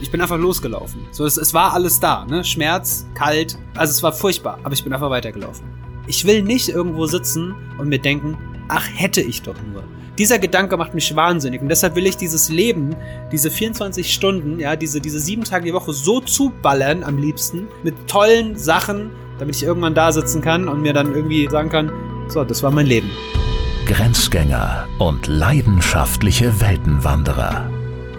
Ich bin einfach losgelaufen. So, es, es war alles da, ne? Schmerz, kalt, also es war furchtbar, aber ich bin einfach weitergelaufen. Ich will nicht irgendwo sitzen und mir denken, ach, hätte ich doch nur. Dieser Gedanke macht mich wahnsinnig und deshalb will ich dieses Leben, diese 24 Stunden, ja, diese, diese sieben Tage die Woche so zuballern am liebsten mit tollen Sachen, damit ich irgendwann da sitzen kann und mir dann irgendwie sagen kann, so, das war mein Leben. Grenzgänger und leidenschaftliche Weltenwanderer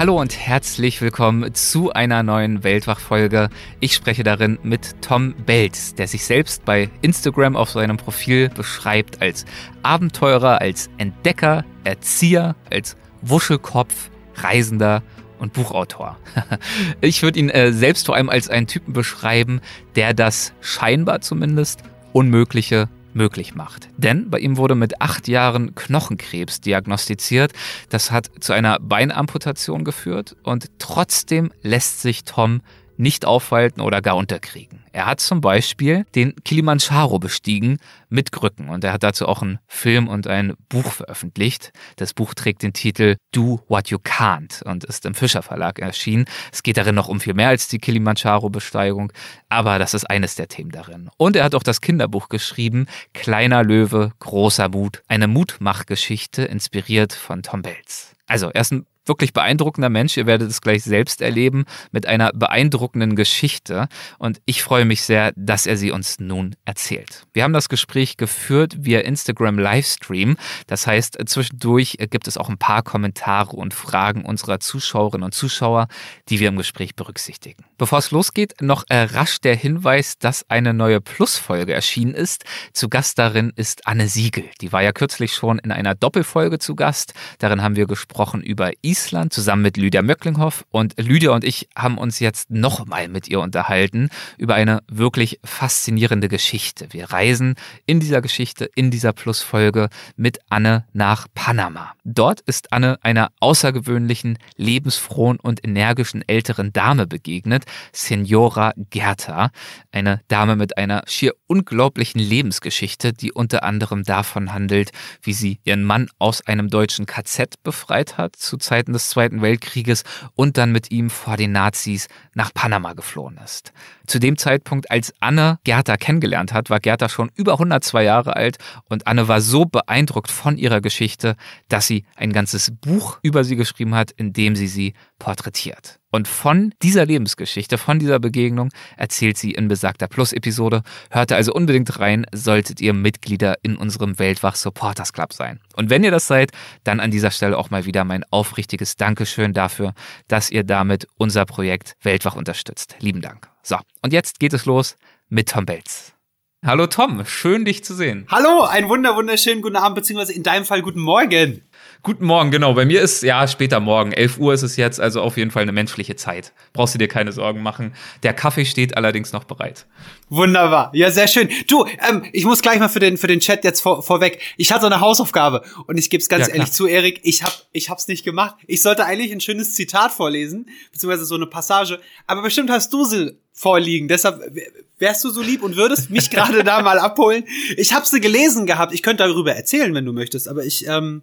Hallo und herzlich willkommen zu einer neuen Weltwach-Folge. Ich spreche darin mit Tom Belz, der sich selbst bei Instagram auf seinem Profil beschreibt als Abenteurer, als Entdecker, Erzieher, als Wuschelkopf, Reisender und Buchautor. ich würde ihn äh, selbst vor allem als einen Typen beschreiben, der das scheinbar zumindest Unmögliche möglich macht. Denn bei ihm wurde mit acht Jahren Knochenkrebs diagnostiziert. Das hat zu einer Beinamputation geführt und trotzdem lässt sich Tom nicht aufhalten oder gar unterkriegen. Er hat zum Beispiel den Kilimanjaro bestiegen mit Krücken und er hat dazu auch einen Film und ein Buch veröffentlicht. Das Buch trägt den Titel Do What You Can't und ist im Fischer Verlag erschienen. Es geht darin noch um viel mehr als die Kilimanjaro-Besteigung, aber das ist eines der Themen darin. Und er hat auch das Kinderbuch geschrieben, Kleiner Löwe, großer Mut, eine Mutmachgeschichte, inspiriert von Tom Belz. Also, er ist ein wirklich beeindruckender Mensch. Ihr werdet es gleich selbst erleben mit einer beeindruckenden Geschichte. Und ich freue mich sehr, dass er sie uns nun erzählt. Wir haben das Gespräch geführt via Instagram Livestream. Das heißt, zwischendurch gibt es auch ein paar Kommentare und Fragen unserer Zuschauerinnen und Zuschauer, die wir im Gespräch berücksichtigen. Bevor es losgeht, noch rasch der Hinweis, dass eine neue Plus-Folge erschienen ist. Zu Gast darin ist Anne Siegel. Die war ja kürzlich schon in einer Doppelfolge zu Gast. Darin haben wir gesprochen über Island Island zusammen mit Lydia Möcklinghoff. Und Lydia und ich haben uns jetzt nochmal mit ihr unterhalten über eine wirklich faszinierende Geschichte. Wir reisen in dieser Geschichte, in dieser Plusfolge mit Anne nach Panama. Dort ist Anne einer außergewöhnlichen, lebensfrohen und energischen älteren Dame begegnet, Senora Gerta, eine Dame mit einer schier unglaublichen Lebensgeschichte, die unter anderem davon handelt, wie sie ihren Mann aus einem deutschen KZ befreit hat zu Zeiten Zeiten des Zweiten Weltkrieges und dann mit ihm vor den Nazis nach Panama geflohen ist. Zu dem Zeitpunkt, als Anne Gerda kennengelernt hat, war Gerda schon über 102 Jahre alt und Anne war so beeindruckt von ihrer Geschichte, dass sie ein ganzes Buch über sie geschrieben hat, in dem sie sie porträtiert. Und von dieser Lebensgeschichte, von dieser Begegnung erzählt sie in besagter Plus-Episode. Hört also unbedingt rein, solltet ihr Mitglieder in unserem Weltwach Supporters Club sein. Und wenn ihr das seid, dann an dieser Stelle auch mal wieder mein aufrichtiges Dankeschön dafür, dass ihr damit unser Projekt Weltwach unterstützt. Lieben Dank. So, und jetzt geht es los mit Tom Belz. Hallo Tom, schön dich zu sehen. Hallo, einen wunder wunderschönen guten Abend, beziehungsweise in deinem Fall guten Morgen. Guten Morgen, genau. Bei mir ist ja später Morgen. 11 Uhr ist es jetzt, also auf jeden Fall eine menschliche Zeit. Brauchst du dir keine Sorgen machen. Der Kaffee steht allerdings noch bereit. Wunderbar. Ja, sehr schön. Du, ähm, ich muss gleich mal für den, für den Chat jetzt vor, vorweg. Ich hatte eine Hausaufgabe und ich gebe es ganz ja, ehrlich zu, Erik, ich hab, ich hab's nicht gemacht. Ich sollte eigentlich ein schönes Zitat vorlesen, beziehungsweise so eine Passage, aber bestimmt hast du sie vorliegen. Deshalb wärst du so lieb und würdest mich gerade da mal abholen. Ich habe sie gelesen gehabt. Ich könnte darüber erzählen, wenn du möchtest, aber ich ähm,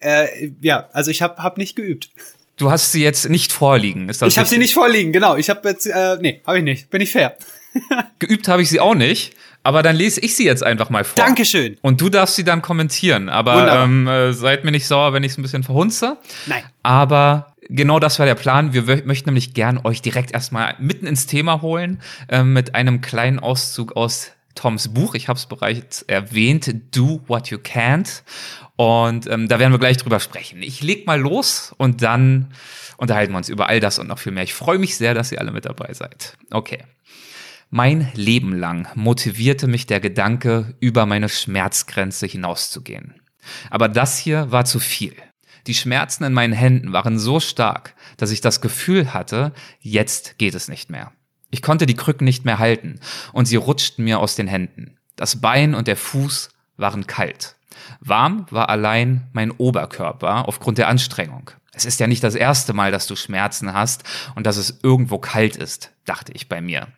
äh, ja, also ich habe hab nicht geübt. Du hast sie jetzt nicht vorliegen, ist das Ich habe sie nicht vorliegen, genau. Ich habe jetzt, äh, nee, habe ich nicht. Bin ich fair. Geübt habe ich sie auch nicht, aber dann lese ich sie jetzt einfach mal vor. Dankeschön. Und du darfst sie dann kommentieren. Aber ähm, äh, seid mir nicht sauer, wenn ich es ein bisschen verhunze. Nein. Aber genau das war der Plan. Wir möchten nämlich gern euch direkt erstmal mitten ins Thema holen äh, mit einem kleinen Auszug aus Toms Buch. Ich habe es bereits erwähnt, Do What You Can't. Und ähm, da werden wir gleich drüber sprechen. Ich leg mal los und dann unterhalten wir uns über all das und noch viel mehr. Ich freue mich sehr, dass ihr alle mit dabei seid. Okay. Mein Leben lang motivierte mich der Gedanke, über meine Schmerzgrenze hinauszugehen. Aber das hier war zu viel. Die Schmerzen in meinen Händen waren so stark, dass ich das Gefühl hatte, jetzt geht es nicht mehr. Ich konnte die Krücken nicht mehr halten und sie rutschten mir aus den Händen. Das Bein und der Fuß waren kalt. Warm war allein mein Oberkörper aufgrund der Anstrengung. Es ist ja nicht das erste Mal, dass du Schmerzen hast und dass es irgendwo kalt ist, dachte ich bei mir.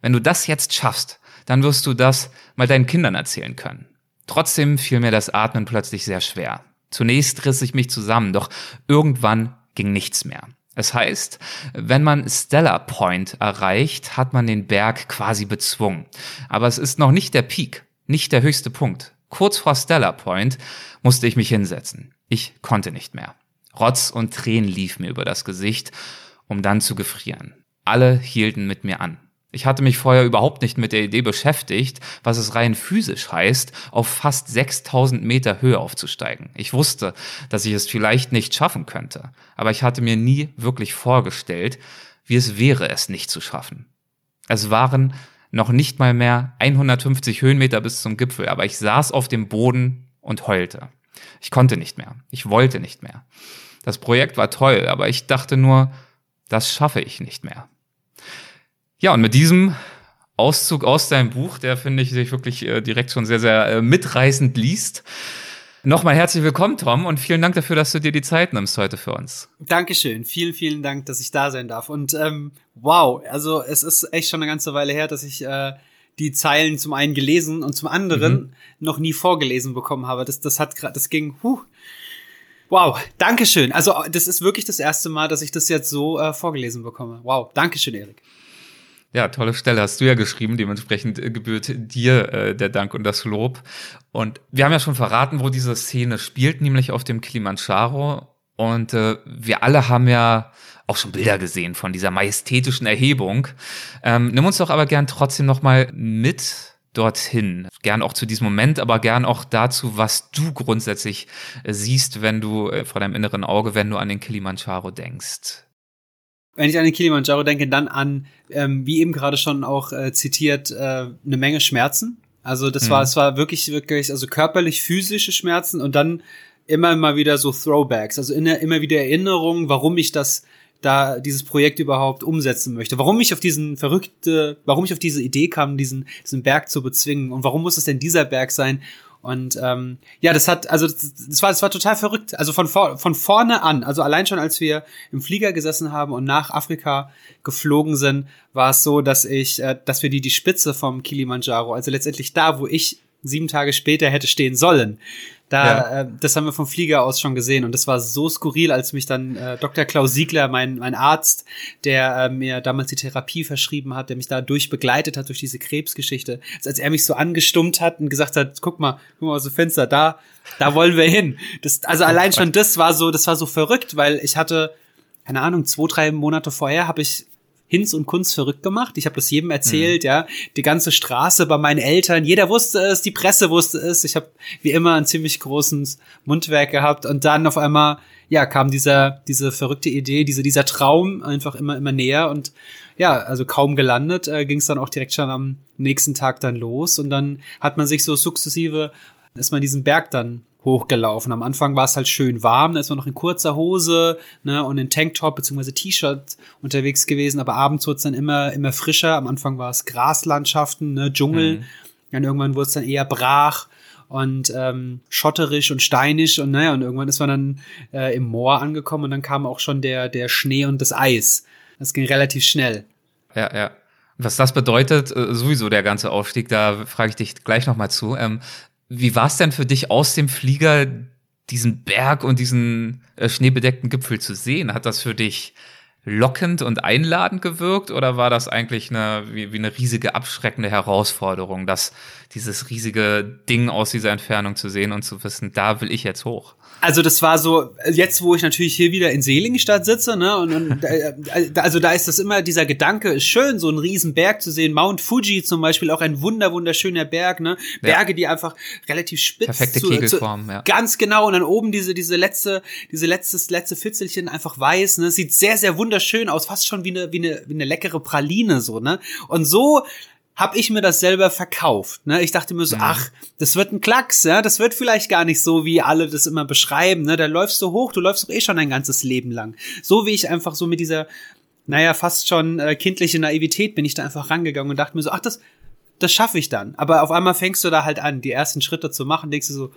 Wenn du das jetzt schaffst, dann wirst du das mal deinen Kindern erzählen können. Trotzdem fiel mir das Atmen plötzlich sehr schwer. Zunächst riss ich mich zusammen, doch irgendwann ging nichts mehr. Es heißt, wenn man Stellar Point erreicht, hat man den Berg quasi bezwungen. Aber es ist noch nicht der Peak, nicht der höchste Punkt. Kurz vor Stellar Point musste ich mich hinsetzen. Ich konnte nicht mehr. Rotz und Tränen lief mir über das Gesicht, um dann zu gefrieren. Alle hielten mit mir an. Ich hatte mich vorher überhaupt nicht mit der Idee beschäftigt, was es rein physisch heißt, auf fast 6000 Meter Höhe aufzusteigen. Ich wusste, dass ich es vielleicht nicht schaffen könnte, aber ich hatte mir nie wirklich vorgestellt, wie es wäre, es nicht zu schaffen. Es waren noch nicht mal mehr 150 Höhenmeter bis zum Gipfel, aber ich saß auf dem Boden und heulte. Ich konnte nicht mehr. Ich wollte nicht mehr. Das Projekt war toll, aber ich dachte nur, das schaffe ich nicht mehr. Ja, und mit diesem Auszug aus deinem Buch, der finde ich sich wirklich äh, direkt schon sehr, sehr äh, mitreißend liest. Nochmal herzlich willkommen, Tom, und vielen Dank dafür, dass du dir die Zeit nimmst heute für uns. Dankeschön. Vielen, vielen Dank, dass ich da sein darf. Und ähm, wow, also es ist echt schon eine ganze Weile her, dass ich äh, die Zeilen zum einen gelesen und zum anderen mhm. noch nie vorgelesen bekommen habe. Das, das hat gerade, das ging, huh. Wow, Dankeschön. Also das ist wirklich das erste Mal, dass ich das jetzt so äh, vorgelesen bekomme. Wow, Dankeschön, Erik. Ja, tolle Stelle hast du ja geschrieben. Dementsprechend äh, gebührt dir äh, der Dank und das Lob. Und wir haben ja schon verraten, wo diese Szene spielt, nämlich auf dem Kilimanjaro. Und äh, wir alle haben ja auch schon Bilder gesehen von dieser majestätischen Erhebung. Ähm, nimm uns doch aber gern trotzdem noch mal mit dorthin. Gern auch zu diesem Moment, aber gern auch dazu, was du grundsätzlich äh, siehst, wenn du äh, vor deinem inneren Auge, wenn du an den Kilimanjaro denkst wenn ich an den Kilimanjaro denke, dann an, ähm, wie eben gerade schon auch äh, zitiert, äh, eine Menge Schmerzen. Also das mhm. war, es war wirklich, wirklich, also körperlich physische Schmerzen und dann immer mal wieder so Throwbacks, also in, immer wieder Erinnerungen, warum ich das da dieses Projekt überhaupt umsetzen möchte. Warum ich auf diesen verrückte, warum ich auf diese Idee kam, diesen, diesen Berg zu bezwingen und warum muss es denn dieser Berg sein und ähm, ja, das hat, also das war, das war total verrückt. Also von, vor, von vorne an, also allein schon als wir im Flieger gesessen haben und nach Afrika geflogen sind, war es so, dass ich, äh, dass wir die, die Spitze vom Kilimanjaro, also letztendlich da, wo ich sieben Tage später hätte stehen sollen, da, ja. äh, das haben wir vom Flieger aus schon gesehen und das war so skurril, als mich dann äh, Dr. Klaus Siegler, mein, mein Arzt, der äh, mir damals die Therapie verschrieben hat, der mich da durchbegleitet hat durch diese Krebsgeschichte, als er mich so angestummt hat und gesagt hat, guck mal, guck mal aus dem Fenster, da, da wollen wir hin. Das, also allein schon das war so, das war so verrückt, weil ich hatte, keine Ahnung, zwei, drei Monate vorher habe ich Hinz und Kunst verrückt gemacht. Ich habe das jedem erzählt, mhm. ja. Die ganze Straße bei meinen Eltern, jeder wusste es, die Presse wusste es. Ich habe wie immer ein ziemlich großes Mundwerk gehabt und dann auf einmal ja kam dieser diese verrückte Idee, diese dieser Traum einfach immer immer näher und ja, also kaum gelandet, äh, ging es dann auch direkt schon am nächsten Tag dann los und dann hat man sich so sukzessive ist man diesen Berg dann hochgelaufen. Am Anfang war es halt schön warm, da ist man noch in kurzer Hose ne, und in Tanktop bzw. T-Shirt unterwegs gewesen, aber abends wurde es dann immer, immer frischer. Am Anfang war es Graslandschaften, ne, Dschungel, mhm. dann irgendwann wurde es dann eher brach und ähm, schotterisch und steinig und naja, und irgendwann ist man dann äh, im Moor angekommen und dann kam auch schon der, der Schnee und das Eis. Das ging relativ schnell. Ja, ja. Was das bedeutet, äh, sowieso der ganze Aufstieg, da frage ich dich gleich nochmal zu. Ähm, wie war es denn für dich aus dem Flieger, diesen Berg und diesen äh, schneebedeckten Gipfel zu sehen? Hat das für dich lockend und einladend gewirkt oder war das eigentlich eine, wie, wie eine riesige abschreckende Herausforderung, dass dieses riesige Ding aus dieser Entfernung zu sehen und zu wissen, da will ich jetzt hoch? Also das war so, jetzt wo ich natürlich hier wieder in Seligenstadt sitze, ne, und, und äh, also da ist das immer, dieser Gedanke ist schön, so einen riesen Berg zu sehen. Mount Fuji zum Beispiel, auch ein wunder, wunderschöner Berg, ne? Berge, ja. die einfach relativ spitz Perfekte zu, Kegelform, zu, ja. Ganz genau. Und dann oben diese, diese letzte, diese letztes, letzte Fitzelchen einfach weiß, ne? Sieht sehr, sehr wunderschön aus, fast schon wie eine, wie eine, wie eine leckere Praline, so, ne? Und so habe ich mir das selber verkauft. Ne? Ich dachte mir so, mhm. ach, das wird ein Klacks, ja, das wird vielleicht gar nicht so, wie alle das immer beschreiben. Ne? Da läufst du hoch, du läufst doch eh schon dein ganzes Leben lang. So wie ich einfach so mit dieser naja, fast schon äh, kindliche Naivität bin ich da einfach rangegangen und dachte mir so, ach, das, das schaffe ich dann. Aber auf einmal fängst du da halt an, die ersten Schritte zu machen, denkst du so,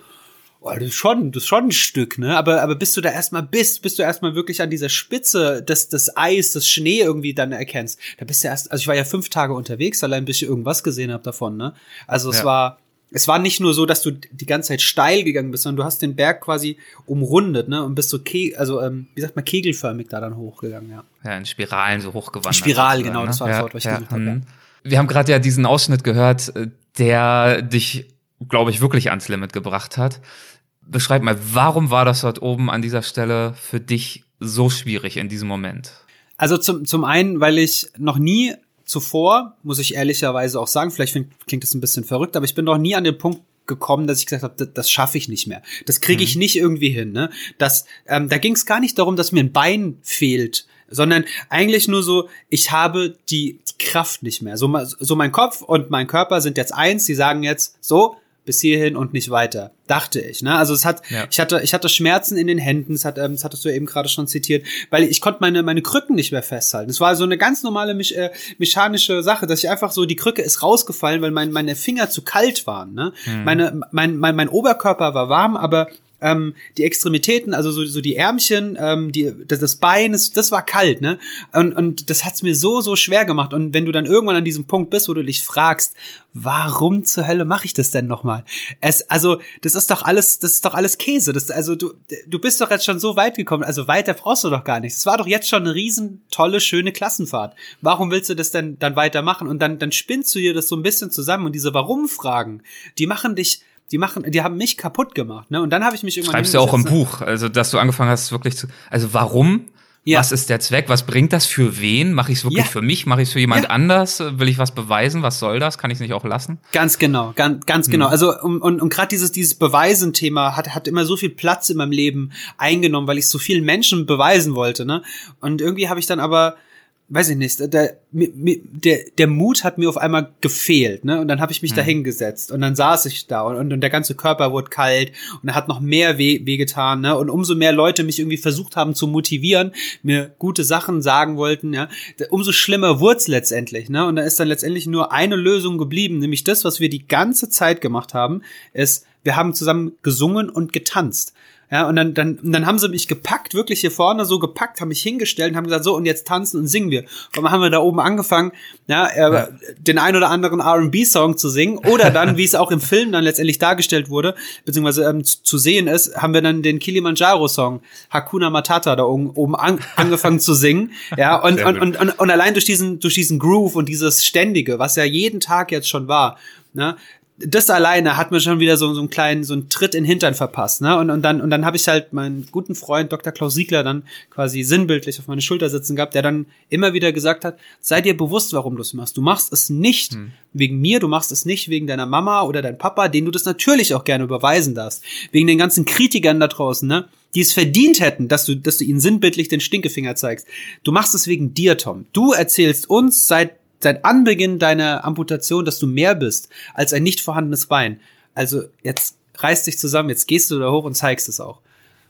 oh, das ist schon, das ist schon ein Stück, ne? Aber, aber bis du da erstmal bist, bis du erstmal wirklich an dieser Spitze des, des Eis, des Schnee irgendwie dann erkennst, da bist du erst, also ich war ja fünf Tage unterwegs, allein bis ich irgendwas gesehen habe davon, ne? Also es ja. war, es war nicht nur so, dass du die ganze Zeit steil gegangen bist, sondern du hast den Berg quasi umrundet, ne? Und bist so, ke also ähm, wie sagt man, kegelförmig da dann hochgegangen, ja. Ja, in Spiralen so hochgewandert. Spiral, genau, ne? das war das Wort, was ich ja, gesucht habe. Ja. Mhm. Wir haben gerade ja diesen Ausschnitt gehört, äh, der dich, glaube ich, wirklich ans Limit gebracht hat. Beschreib mal, warum war das dort oben an dieser Stelle für dich so schwierig in diesem Moment? Also zum, zum einen, weil ich noch nie zuvor, muss ich ehrlicherweise auch sagen, vielleicht klingt das ein bisschen verrückt, aber ich bin noch nie an den Punkt gekommen, dass ich gesagt habe, das, das schaffe ich nicht mehr. Das kriege ich mhm. nicht irgendwie hin. Ne? Das, ähm, da ging es gar nicht darum, dass mir ein Bein fehlt, sondern eigentlich nur so, ich habe die, Kraft nicht mehr. So, so mein Kopf und mein Körper sind jetzt eins, die sagen jetzt, so, bis hierhin und nicht weiter, dachte ich. Ne? Also es hat, ja. ich hatte, ich hatte Schmerzen in den Händen, das, hat, ähm, das hattest du eben gerade schon zitiert, weil ich konnte meine, meine Krücken nicht mehr festhalten. Es war so eine ganz normale mich, äh, mechanische Sache, dass ich einfach so, die Krücke ist rausgefallen, weil mein, meine Finger zu kalt waren. Ne? Mhm. Meine, mein, mein, mein Oberkörper war warm, aber ähm, die Extremitäten, also so, so die Ärmchen, ähm, die, das, das Bein, das, das war kalt, ne? Und, und das hat's mir so, so schwer gemacht. Und wenn du dann irgendwann an diesem Punkt bist, wo du dich fragst, warum zur Hölle mache ich das denn nochmal? Es, also, das ist doch alles, das ist doch alles Käse. Das, also, du, du bist doch jetzt schon so weit gekommen. Also, weiter brauchst du doch gar nichts. Es war doch jetzt schon eine riesen tolle, schöne Klassenfahrt. Warum willst du das denn dann weitermachen? Und dann, dann spinnst du dir das so ein bisschen zusammen. Und diese Warum-Fragen, die machen dich, die machen, die haben mich kaputt gemacht, ne? Und dann habe ich mich irgendwann. Schreibst du auch im? Buch, also dass du angefangen hast, wirklich zu. Also warum? Ja. Was ist der Zweck? Was bringt das für wen? Mache ich es wirklich ja. für mich? Mache ich es für jemand ja. anders? Will ich was beweisen? Was soll das? Kann ich es nicht auch lassen? Ganz genau, ganz, ganz genau. Hm. Also und, und, und gerade dieses dieses Beweisen-Thema hat hat immer so viel Platz in meinem Leben eingenommen, weil ich so vielen Menschen beweisen wollte, ne? Und irgendwie habe ich dann aber weiß ich nicht, der, der, der Mut hat mir auf einmal gefehlt, ne? Und dann habe ich mich mhm. da hingesetzt und dann saß ich da und, und, der ganze Körper wurde kalt und er hat noch mehr weh, wehgetan, ne? Und umso mehr Leute mich irgendwie versucht haben zu motivieren, mir gute Sachen sagen wollten, ja, umso schlimmer wurd's letztendlich, ne? Und da ist dann letztendlich nur eine Lösung geblieben, nämlich das, was wir die ganze Zeit gemacht haben, ist, wir haben zusammen gesungen und getanzt. Ja, und dann, dann, dann haben sie mich gepackt, wirklich hier vorne so gepackt, haben mich hingestellt und haben gesagt, so, und jetzt tanzen und singen wir. Und dann haben wir da oben angefangen, ja, äh, ja. den ein oder anderen R&B-Song zu singen. Oder dann, wie es auch im Film dann letztendlich dargestellt wurde, beziehungsweise ähm, zu, zu sehen ist, haben wir dann den Kilimanjaro-Song Hakuna Matata da oben, oben an, angefangen zu singen. Ja, und, und, und, und, und allein durch diesen, durch diesen Groove und dieses Ständige, was ja jeden Tag jetzt schon war, ne, das alleine hat mir schon wieder so, so einen kleinen, so einen Tritt in den Hintern verpasst, ne? Und, und dann, und dann habe ich halt meinen guten Freund Dr. Klaus Siegler dann quasi sinnbildlich auf meine Schulter sitzen gehabt, der dann immer wieder gesagt hat, sei dir bewusst, warum du es machst. Du machst es nicht hm. wegen mir, du machst es nicht wegen deiner Mama oder dein Papa, denen du das natürlich auch gerne überweisen darfst. Wegen den ganzen Kritikern da draußen, ne? Die es verdient hätten, dass du, dass du ihnen sinnbildlich den Stinkefinger zeigst. Du machst es wegen dir, Tom. Du erzählst uns seit seit Anbeginn deiner Amputation, dass du mehr bist als ein nicht vorhandenes Bein. Also jetzt reiß dich zusammen, jetzt gehst du da hoch und zeigst es auch.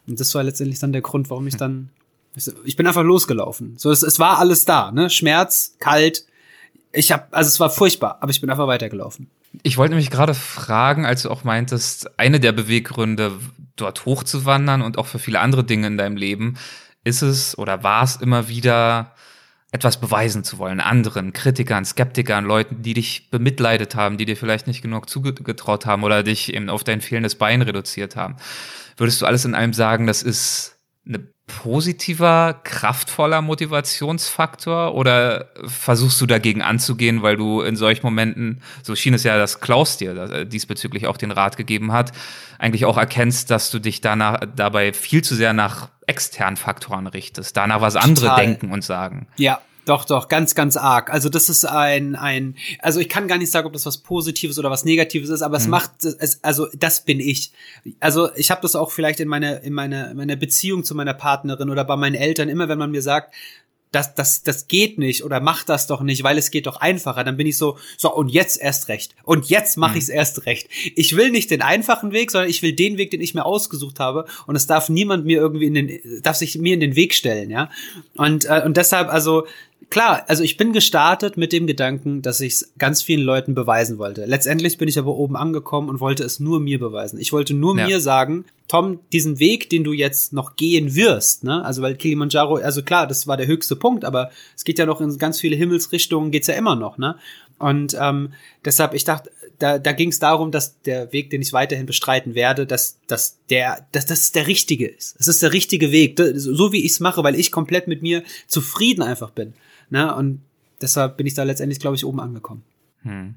Und das war letztendlich dann der Grund, warum ich dann, ich bin einfach losgelaufen. So, es, es war alles da, ne? Schmerz, kalt. Ich hab, also es war furchtbar, aber ich bin einfach weitergelaufen. Ich wollte nämlich gerade fragen, als du auch meintest, eine der Beweggründe, dort hochzuwandern und auch für viele andere Dinge in deinem Leben, ist es oder war es immer wieder etwas beweisen zu wollen, anderen, Kritikern, Skeptikern, Leuten, die dich bemitleidet haben, die dir vielleicht nicht genug zugetraut haben oder dich eben auf dein fehlendes Bein reduziert haben. Würdest du alles in allem sagen, das ist eine positiver, kraftvoller Motivationsfaktor oder versuchst du dagegen anzugehen, weil du in solchen Momenten, so schien es ja, dass Klaus dir äh, diesbezüglich auch den Rat gegeben hat, eigentlich auch erkennst, dass du dich danach dabei viel zu sehr nach externen Faktoren richtest, danach was andere Total. denken und sagen. Ja, doch, doch, ganz, ganz arg. Also das ist ein, ein, also ich kann gar nicht sagen, ob das was Positives oder was Negatives ist, aber es mhm. macht, es, also das bin ich. Also ich habe das auch vielleicht in meiner, in meiner, in meiner Beziehung zu meiner Partnerin oder bei meinen Eltern immer, wenn man mir sagt, das, das, das geht nicht oder mach das doch nicht, weil es geht doch einfacher. Dann bin ich so, so und jetzt erst recht. Und jetzt mache mhm. ich es erst recht. Ich will nicht den einfachen Weg, sondern ich will den Weg, den ich mir ausgesucht habe. Und es darf niemand mir irgendwie in den, darf sich mir in den Weg stellen, ja. Und, äh, und deshalb, also klar, also ich bin gestartet mit dem Gedanken, dass ich es ganz vielen Leuten beweisen wollte. Letztendlich bin ich aber oben angekommen und wollte es nur mir beweisen. Ich wollte nur ja. mir sagen, Tom, diesen Weg, den du jetzt noch gehen wirst, ne? Also weil Kilimanjaro, also klar, das war der höchste Punkt, aber es geht ja noch in ganz viele Himmelsrichtungen, geht's ja immer noch, ne? Und ähm, deshalb, ich dachte, da, da ging es darum, dass der Weg, den ich weiterhin bestreiten werde, dass, dass der, dass das der richtige ist. Es ist der richtige Weg, so wie ich es mache, weil ich komplett mit mir zufrieden einfach bin. Ne? Und deshalb bin ich da letztendlich, glaube ich, oben angekommen. Hm.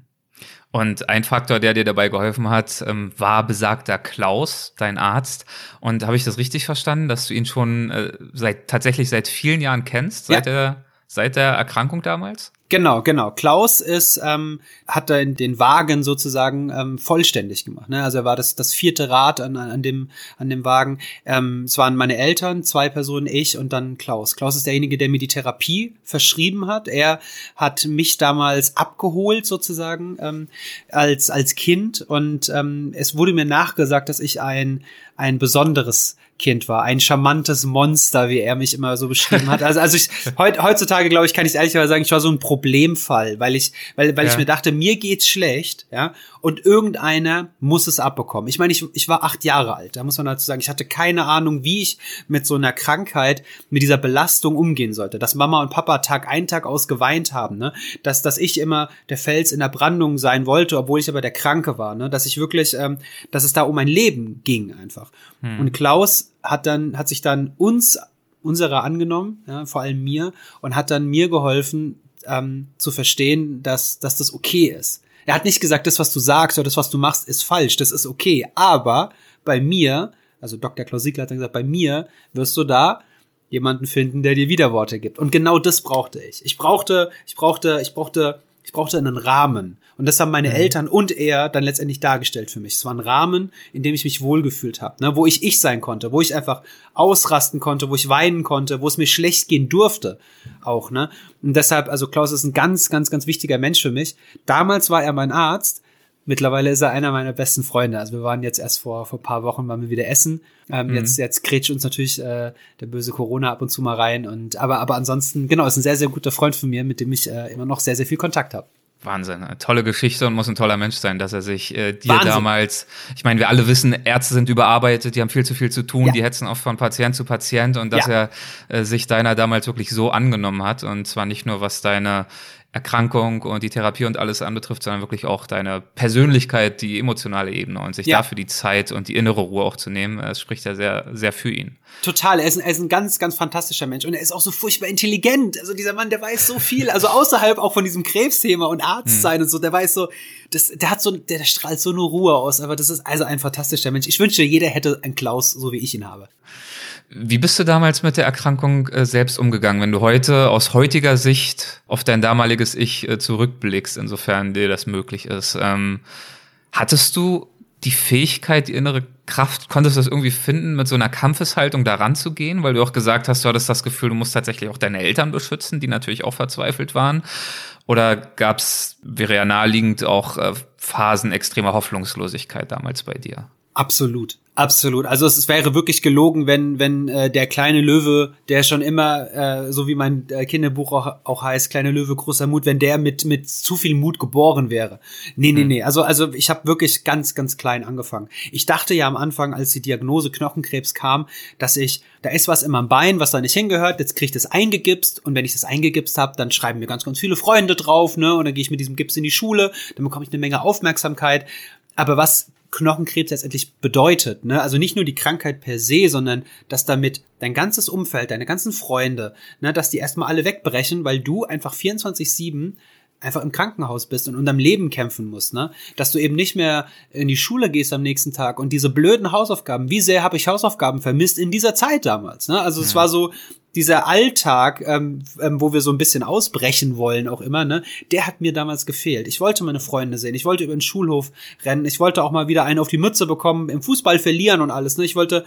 Und ein Faktor, der dir dabei geholfen hat, ähm, war besagter Klaus, dein Arzt. Und habe ich das richtig verstanden, dass du ihn schon äh, seit tatsächlich seit vielen Jahren kennst, seit ja. der seit der Erkrankung damals? Genau, genau. Klaus ist, ähm, hat da den Wagen sozusagen ähm, vollständig gemacht. Ne? Also er war das, das vierte Rad an, an, dem, an dem Wagen. Ähm, es waren meine Eltern, zwei Personen, ich und dann Klaus. Klaus ist derjenige, der mir die Therapie verschrieben hat. Er hat mich damals abgeholt sozusagen ähm, als, als Kind und ähm, es wurde mir nachgesagt, dass ich ein, ein besonderes Kind war. Ein charmantes Monster, wie er mich immer so beschrieben hat. Also, also ich, heut, heutzutage, glaube ich, kann ich ehrlich sagen, ich war so ein Problemfall, weil ich, weil, weil ja. ich mir dachte, mir geht's schlecht, ja, und irgendeiner muss es abbekommen. Ich meine, ich, ich war acht Jahre alt, da muss man dazu sagen, ich hatte keine Ahnung, wie ich mit so einer Krankheit, mit dieser Belastung umgehen sollte. Dass Mama und Papa Tag ein, Tag aus geweint haben, ne? Dass, dass ich immer der Fels in der Brandung sein wollte, obwohl ich aber der Kranke war, ne? Dass ich wirklich, ähm, dass es da um mein Leben ging einfach. Hm. Und Klaus hat dann, hat sich dann uns unserer angenommen, ja, vor allem mir, und hat dann mir geholfen, ähm, zu verstehen, dass, dass das okay ist. Er hat nicht gesagt, das, was du sagst oder das, was du machst, ist falsch, das ist okay. Aber bei mir, also Dr. Klaus Siegler hat dann gesagt, bei mir wirst du da jemanden finden, der dir Widerworte gibt. Und genau das brauchte ich. Ich brauchte, ich brauchte, ich brauchte, ich brauchte einen Rahmen. Und das haben meine mhm. Eltern und er dann letztendlich dargestellt für mich. Es war ein Rahmen, in dem ich mich wohlgefühlt habe, ne, wo ich ich sein konnte, wo ich einfach ausrasten konnte, wo ich weinen konnte, wo es mir schlecht gehen durfte auch. Ne? Und deshalb, also Klaus ist ein ganz, ganz, ganz wichtiger Mensch für mich. Damals war er mein Arzt. Mittlerweile ist er einer meiner besten Freunde. Also wir waren jetzt erst vor vor paar Wochen waren wir wieder essen. Ähm, mhm. Jetzt jetzt grätscht uns natürlich äh, der böse Corona ab und zu mal rein. Und aber aber ansonsten genau ist ein sehr sehr guter Freund von mir, mit dem ich äh, immer noch sehr sehr viel Kontakt habe. Wahnsinn, eine tolle Geschichte und muss ein toller Mensch sein, dass er sich äh, dir Wahnsinn. damals, ich meine, wir alle wissen, Ärzte sind überarbeitet, die haben viel zu viel zu tun, ja. die hetzen oft von Patient zu Patient und dass ja. er äh, sich deiner damals wirklich so angenommen hat und zwar nicht nur was deine Erkrankung und die Therapie und alles anbetrifft, sondern wirklich auch deine Persönlichkeit, die emotionale Ebene und sich ja. dafür die Zeit und die innere Ruhe auch zu nehmen. Es spricht ja sehr, sehr für ihn. Total. Er ist, ein, er ist ein ganz, ganz fantastischer Mensch und er ist auch so furchtbar intelligent. Also dieser Mann, der weiß so viel, also außerhalb auch von diesem Krebsthema und Arzt hm. sein hm. und so, der weiß so, das, der hat so, der, der strahlt so eine Ruhe aus, aber das ist also ein fantastischer Mensch. Ich wünschte, jeder hätte einen Klaus, so wie ich ihn habe. Wie bist du damals mit der Erkrankung äh, selbst umgegangen, wenn du heute aus heutiger Sicht auf dein damaliges Ich äh, zurückblickst, insofern dir das möglich ist? Ähm, hattest du die Fähigkeit, die innere Kraft, konntest du das irgendwie finden, mit so einer Kampfeshaltung da ranzugehen, weil du auch gesagt hast, du hattest das Gefühl, du musst tatsächlich auch deine Eltern beschützen, die natürlich auch verzweifelt waren? Oder gab es, wäre ja naheliegend, auch äh, Phasen extremer Hoffnungslosigkeit damals bei dir? Absolut. Absolut. Also es, es wäre wirklich gelogen, wenn wenn äh, der kleine Löwe, der schon immer äh, so wie mein äh, Kinderbuch auch, auch heißt, kleine Löwe großer Mut, wenn der mit mit zu viel Mut geboren wäre. Nee, nee, nee. Also also ich habe wirklich ganz ganz klein angefangen. Ich dachte ja am Anfang, als die Diagnose Knochenkrebs kam, dass ich da ist was in meinem Bein, was da nicht hingehört, jetzt kriege ich das eingegipst und wenn ich das eingegipst habe, dann schreiben mir ganz ganz viele Freunde drauf, ne, und dann gehe ich mit diesem Gips in die Schule, dann bekomme ich eine Menge Aufmerksamkeit. Aber was Knochenkrebs letztendlich bedeutet. Ne? Also nicht nur die Krankheit per se, sondern dass damit dein ganzes Umfeld, deine ganzen Freunde, ne, dass die erstmal alle wegbrechen, weil du einfach 24-7 einfach im Krankenhaus bist und um dein Leben kämpfen musst, ne? Dass du eben nicht mehr in die Schule gehst am nächsten Tag und diese blöden Hausaufgaben, wie sehr habe ich Hausaufgaben vermisst in dieser Zeit damals, ne? Also ja. es war so, dieser Alltag, ähm, ähm, wo wir so ein bisschen ausbrechen wollen, auch immer, ne, der hat mir damals gefehlt. Ich wollte meine Freunde sehen, ich wollte über den Schulhof rennen, ich wollte auch mal wieder einen auf die Mütze bekommen, im Fußball verlieren und alles, ne? Ich wollte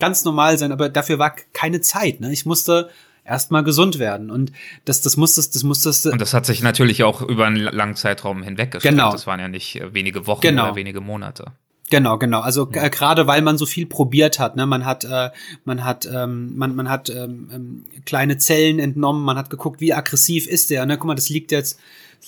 ganz normal sein, aber dafür war keine Zeit, ne? Ich musste erstmal gesund werden. Und das, das muss das, das muss das. Und das hat sich natürlich auch über einen langen Zeitraum hinweg Genau. Das waren ja nicht äh, wenige Wochen genau. oder wenige Monate. Genau, genau. Also ja. gerade weil man so viel probiert hat, ne, man hat, äh, man hat, ähm, man, man hat ähm, ähm, kleine Zellen entnommen, man hat geguckt, wie aggressiv ist der. Ne, guck mal, das liegt jetzt,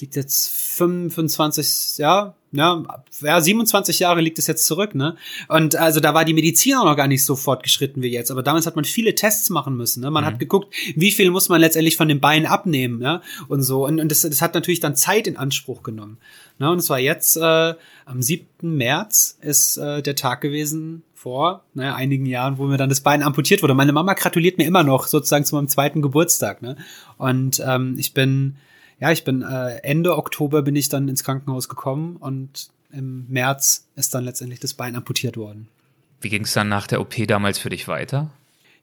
liegt jetzt 25, ja, ja, ja, 27 Jahre liegt es jetzt zurück, ne? Und also da war die Medizin auch noch gar nicht so fortgeschritten wie jetzt. Aber damals hat man viele Tests machen müssen. Ne? Man mhm. hat geguckt, wie viel muss man letztendlich von den Beinen abnehmen, ja? Und so. Und, und das, das hat natürlich dann Zeit in Anspruch genommen. Ne? Und es war jetzt äh, am 7. März ist äh, der Tag gewesen vor ne, einigen Jahren, wo mir dann das Bein amputiert wurde. Meine Mama gratuliert mir immer noch sozusagen zu meinem zweiten Geburtstag. Ne? Und ähm, ich bin ja, ich bin äh, Ende Oktober bin ich dann ins Krankenhaus gekommen und im März ist dann letztendlich das Bein amputiert worden. Wie ging es dann nach der OP damals für dich weiter?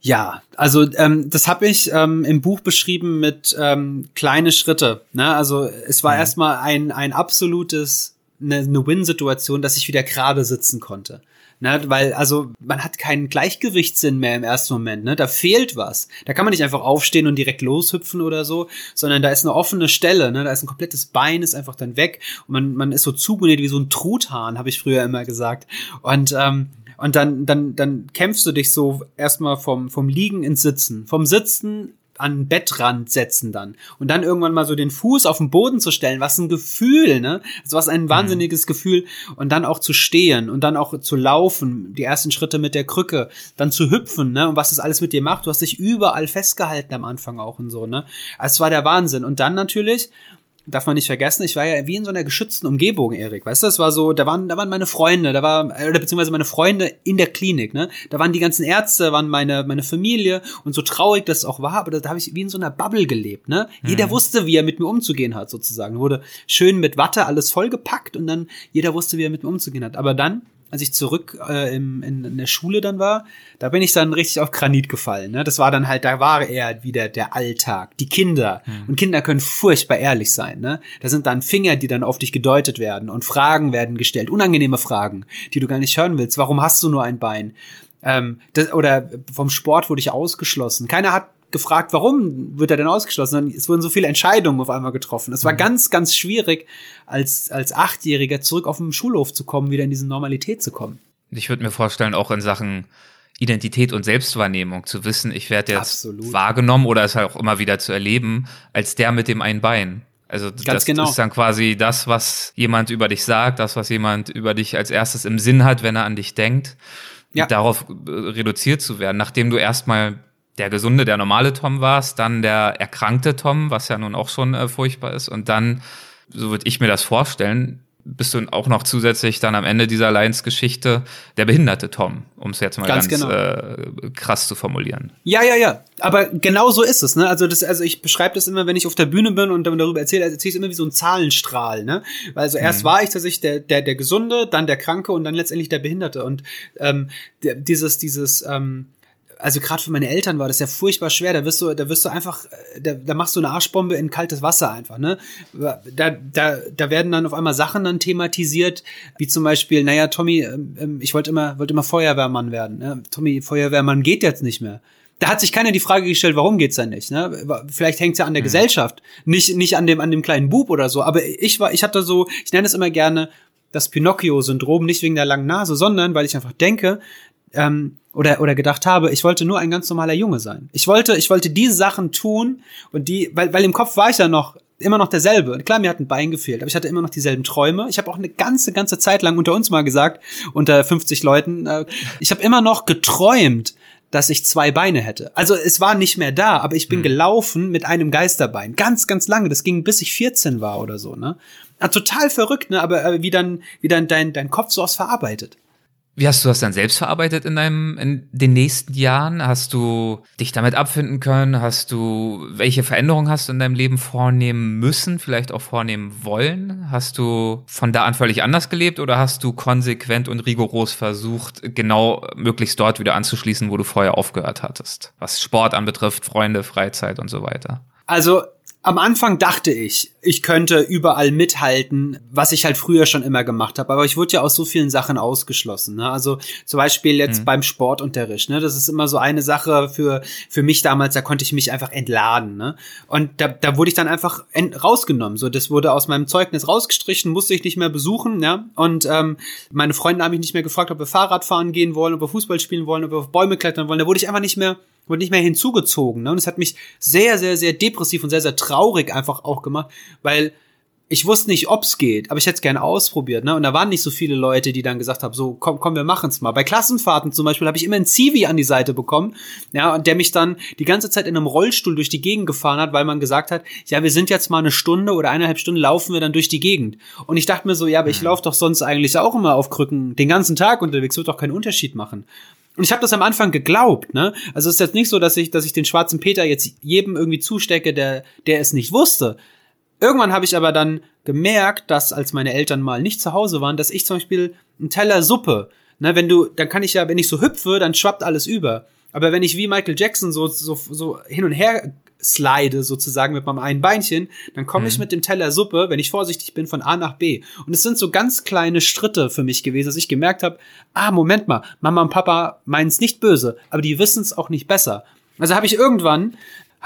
Ja, also ähm, das habe ich ähm, im Buch beschrieben mit ähm, kleine Schritte. Ne? Also es war mhm. erstmal ein, ein absolutes, eine, eine Win-Situation, dass ich wieder gerade sitzen konnte. Ne, weil, also, man hat keinen Gleichgewichtssinn mehr im ersten Moment, ne? Da fehlt was. Da kann man nicht einfach aufstehen und direkt loshüpfen oder so, sondern da ist eine offene Stelle, ne? Da ist ein komplettes Bein, ist einfach dann weg und man, man ist so zugenäht wie so ein Truthahn, habe ich früher immer gesagt. Und, ähm, und dann, dann, dann kämpfst du dich so erstmal vom, vom Liegen ins Sitzen. Vom Sitzen an den Bettrand setzen dann und dann irgendwann mal so den Fuß auf den Boden zu stellen, was ein Gefühl, ne? Also was ein mhm. wahnsinniges mhm. Gefühl und dann auch zu stehen und dann auch zu laufen, die ersten Schritte mit der Krücke, dann zu hüpfen, ne? Und was das alles mit dir macht, du hast dich überall festgehalten am Anfang auch und so, ne? Es war der Wahnsinn und dann natürlich darf man nicht vergessen, ich war ja wie in so einer geschützten Umgebung, Erik. Weißt du, das war so, da waren, da waren meine Freunde, da war, oder beziehungsweise meine Freunde in der Klinik, ne? Da waren die ganzen Ärzte, waren meine, meine Familie und so traurig das auch war, aber da, da habe ich wie in so einer Bubble gelebt, ne? Mhm. Jeder wusste, wie er mit mir umzugehen hat, sozusagen. Wurde schön mit Watte alles vollgepackt und dann jeder wusste, wie er mit mir umzugehen hat. Aber dann als ich zurück äh, im, in, in der Schule dann war, da bin ich dann richtig auf Granit gefallen. Ne? Das war dann halt, da war eher wieder der Alltag, die Kinder. Mhm. Und Kinder können furchtbar ehrlich sein. Ne? Da sind dann Finger, die dann auf dich gedeutet werden und Fragen werden gestellt, unangenehme Fragen, die du gar nicht hören willst. Warum hast du nur ein Bein? Ähm, das, oder vom Sport wurde ich ausgeschlossen. Keiner hat gefragt, warum wird er denn ausgeschlossen? es wurden so viele Entscheidungen auf einmal getroffen. Es war mhm. ganz, ganz schwierig, als, als Achtjähriger zurück auf den Schulhof zu kommen, wieder in diese Normalität zu kommen. Ich würde mir vorstellen, auch in Sachen Identität und Selbstwahrnehmung zu wissen, ich werde jetzt Absolut. wahrgenommen oder es halt auch immer wieder zu erleben, als der mit dem einen Bein. Also Ganz das genau. ist dann quasi das, was jemand über dich sagt, das, was jemand über dich als erstes im Sinn hat, wenn er an dich denkt. Ja. Darauf äh, reduziert zu werden, nachdem du erstmal der gesunde, der normale Tom warst, dann der erkrankte Tom, was ja nun auch schon äh, furchtbar ist, und dann, so würde ich mir das vorstellen, bist du auch noch zusätzlich dann am Ende dieser Lions-Geschichte der behinderte Tom, um es jetzt mal ganz, ganz genau. äh, krass zu formulieren. Ja, ja, ja. Aber genau so ist es. Ne? Also das, also ich beschreibe das immer, wenn ich auf der Bühne bin und darüber erzähle, also erzähle ich immer wie so ein Zahlenstrahl. Ne? Also erst mhm. war ich tatsächlich der, der, der Gesunde, dann der Kranke und dann letztendlich der Behinderte. Und ähm, der, dieses, dieses ähm, also gerade für meine Eltern war das ja furchtbar schwer. Da wirst du, da wirst du einfach, äh, da, da machst du eine Arschbombe in kaltes Wasser einfach, ne? Da, da, da werden dann auf einmal Sachen dann thematisiert, wie zum Beispiel, naja, Tommy, ähm, ähm, ich wollte immer, wollte immer Feuerwehrmann werden. Ne? Tommy, Feuerwehrmann geht jetzt nicht mehr. Da hat sich keiner die Frage gestellt, warum geht's denn nicht? Ne? Vielleicht hängt's ja an der mhm. Gesellschaft, nicht nicht an dem an dem kleinen Bub oder so. Aber ich war, ich hatte so, ich nenne es immer gerne das Pinocchio-Syndrom, nicht wegen der langen Nase, sondern weil ich einfach denke, ähm, oder, oder gedacht habe, ich wollte nur ein ganz normaler Junge sein. Ich wollte, ich wollte die Sachen tun und die, weil, weil im Kopf war ich ja noch immer noch derselbe. Klar, mir hat ein Bein gefehlt, aber ich hatte immer noch dieselben Träume. Ich habe auch eine ganze, ganze Zeit lang unter uns mal gesagt, unter 50 Leuten, äh, ich habe immer noch geträumt, dass ich zwei Beine hätte. Also es war nicht mehr da, aber ich bin mhm. gelaufen mit einem Geisterbein. Ganz, ganz lange. Das ging bis ich 14 war oder so, ne? Ja, total verrückt, ne? Aber äh, wie dann, wie dann dein, dein Kopf so was verarbeitet. Wie hast du das dann selbst verarbeitet in deinem, in den nächsten Jahren? Hast du dich damit abfinden können? Hast du, welche Veränderungen hast du in deinem Leben vornehmen müssen, vielleicht auch vornehmen wollen? Hast du von da an völlig anders gelebt oder hast du konsequent und rigoros versucht, genau möglichst dort wieder anzuschließen, wo du vorher aufgehört hattest? Was Sport anbetrifft, Freunde, Freizeit und so weiter. Also am Anfang dachte ich, ich könnte überall mithalten, was ich halt früher schon immer gemacht habe. Aber ich wurde ja aus so vielen Sachen ausgeschlossen. Ne? Also zum Beispiel jetzt mhm. beim Sportunterricht. Ne? Das ist immer so eine Sache für, für mich damals, da konnte ich mich einfach entladen. Ne? Und da, da wurde ich dann einfach rausgenommen. So, das wurde aus meinem Zeugnis rausgestrichen, musste ich nicht mehr besuchen. Ja? Und ähm, meine Freunde haben mich nicht mehr gefragt, ob wir Fahrrad fahren gehen wollen, ob wir Fußball spielen wollen, ob wir auf Bäume klettern wollen. Da wurde ich einfach nicht mehr wurde nicht mehr hinzugezogen. Ne? Und es hat mich sehr, sehr, sehr depressiv und sehr, sehr traurig einfach auch gemacht, weil ich wusste nicht, ob's geht, aber ich hätte es gerne ausprobiert, ne? Und da waren nicht so viele Leute, die dann gesagt haben, so komm, komm, wir machen's mal. Bei Klassenfahrten zum Beispiel habe ich immer einen Zivi an die Seite bekommen, ja, und der mich dann die ganze Zeit in einem Rollstuhl durch die Gegend gefahren hat, weil man gesagt hat, ja, wir sind jetzt mal eine Stunde oder eineinhalb Stunden laufen wir dann durch die Gegend. Und ich dachte mir so, ja, aber ich mhm. laufe doch sonst eigentlich auch immer auf Krücken den ganzen Tag unterwegs, wird doch keinen Unterschied machen. Und ich habe das am Anfang geglaubt, ne? Also es ist jetzt nicht so, dass ich, dass ich den schwarzen Peter jetzt jedem irgendwie zustecke, der, der es nicht wusste. Irgendwann habe ich aber dann gemerkt, dass als meine Eltern mal nicht zu Hause waren, dass ich zum Beispiel einen Teller Suppe, ne, wenn du, dann kann ich ja, wenn ich so hüpfe, dann schwappt alles über. Aber wenn ich wie Michael Jackson so, so, so hin und her slide sozusagen mit meinem einen Beinchen, dann komme mhm. ich mit dem Teller Suppe, wenn ich vorsichtig bin, von A nach B. Und es sind so ganz kleine Schritte für mich gewesen, dass ich gemerkt habe, ah, Moment mal, Mama und Papa meinen es nicht böse, aber die wissen es auch nicht besser. Also habe ich irgendwann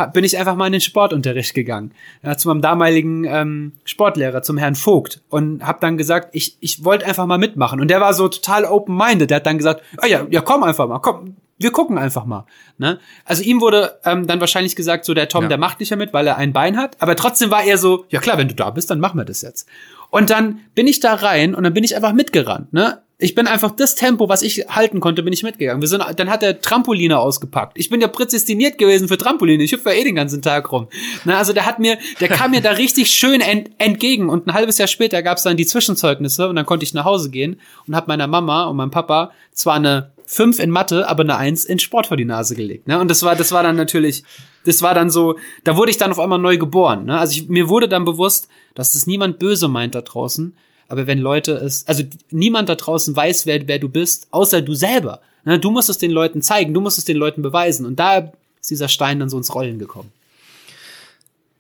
bin ich einfach mal in den Sportunterricht gegangen, ja, zu meinem damaligen ähm, Sportlehrer, zum Herrn Vogt und habe dann gesagt, ich, ich wollte einfach mal mitmachen und der war so total open-minded, der hat dann gesagt, ah ja, ja komm einfach mal, komm, wir gucken einfach mal. Ne? Also ihm wurde ähm, dann wahrscheinlich gesagt, so der Tom, ja. der macht nicht mehr mit, weil er ein Bein hat. Aber trotzdem war er so, ja klar, wenn du da bist, dann machen wir das jetzt. Und dann bin ich da rein und dann bin ich einfach mitgerannt. Ne? Ich bin einfach das Tempo, was ich halten konnte, bin ich mitgegangen. Wir sind, dann hat er Trampoline ausgepackt. Ich bin ja prädestiniert gewesen für Trampoline. Ich hüpfe ja eh den ganzen Tag rum. Na, also der hat mir, der kam mir da richtig schön ent, entgegen. Und ein halbes Jahr später gab es dann die Zwischenzeugnisse und dann konnte ich nach Hause gehen und habe meiner Mama und meinem Papa zwar eine fünf in Mathe, aber eine Eins in Sport vor die Nase gelegt. Ne? Und das war, das war dann natürlich, das war dann so, da wurde ich dann auf einmal neu geboren. Ne? Also ich, mir wurde dann bewusst, dass es niemand böse meint da draußen, aber wenn Leute es, also niemand da draußen weiß, wer, wer du bist, außer du selber. Ne? Du musst es den Leuten zeigen, du musst es den Leuten beweisen. Und da ist dieser Stein dann so ins Rollen gekommen.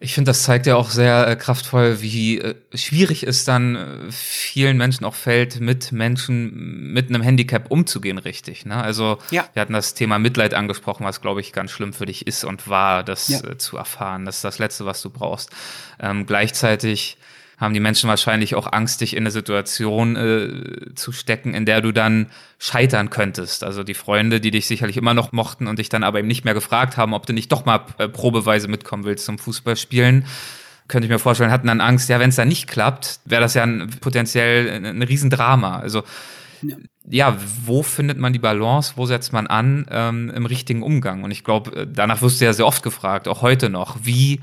Ich finde, das zeigt ja auch sehr äh, kraftvoll, wie äh, schwierig es dann äh, vielen Menschen auch fällt, mit Menschen mit einem Handicap umzugehen, richtig. Ne? Also ja. wir hatten das Thema Mitleid angesprochen, was, glaube ich, ganz schlimm für dich ist und war, das ja. äh, zu erfahren. Das ist das Letzte, was du brauchst. Ähm, gleichzeitig haben die Menschen wahrscheinlich auch Angst, dich in eine Situation äh, zu stecken, in der du dann scheitern könntest. Also die Freunde, die dich sicherlich immer noch mochten und dich dann aber eben nicht mehr gefragt haben, ob du nicht doch mal äh, probeweise mitkommen willst zum Fußballspielen, könnte ich mir vorstellen, hatten dann Angst, ja, wenn es dann nicht klappt, wäre das ja ein, potenziell ein, ein Riesendrama. Also ja. ja. wo findet man die Balance, wo setzt man an ähm, im richtigen Umgang? Und ich glaube, äh, danach wirst du ja sehr oft gefragt, auch heute noch, wie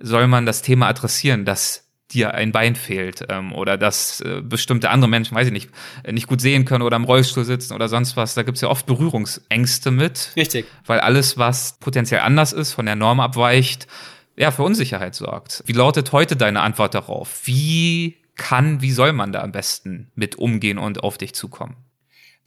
soll man das Thema adressieren, dass dir ein Bein fehlt ähm, oder dass äh, bestimmte andere Menschen, weiß ich nicht, nicht gut sehen können oder im Rollstuhl sitzen oder sonst was. Da gibt's ja oft Berührungsängste mit. Richtig. Weil alles, was potenziell anders ist, von der Norm abweicht, ja, für Unsicherheit sorgt. Wie lautet heute deine Antwort darauf? Wie kann, wie soll man da am besten mit umgehen und auf dich zukommen?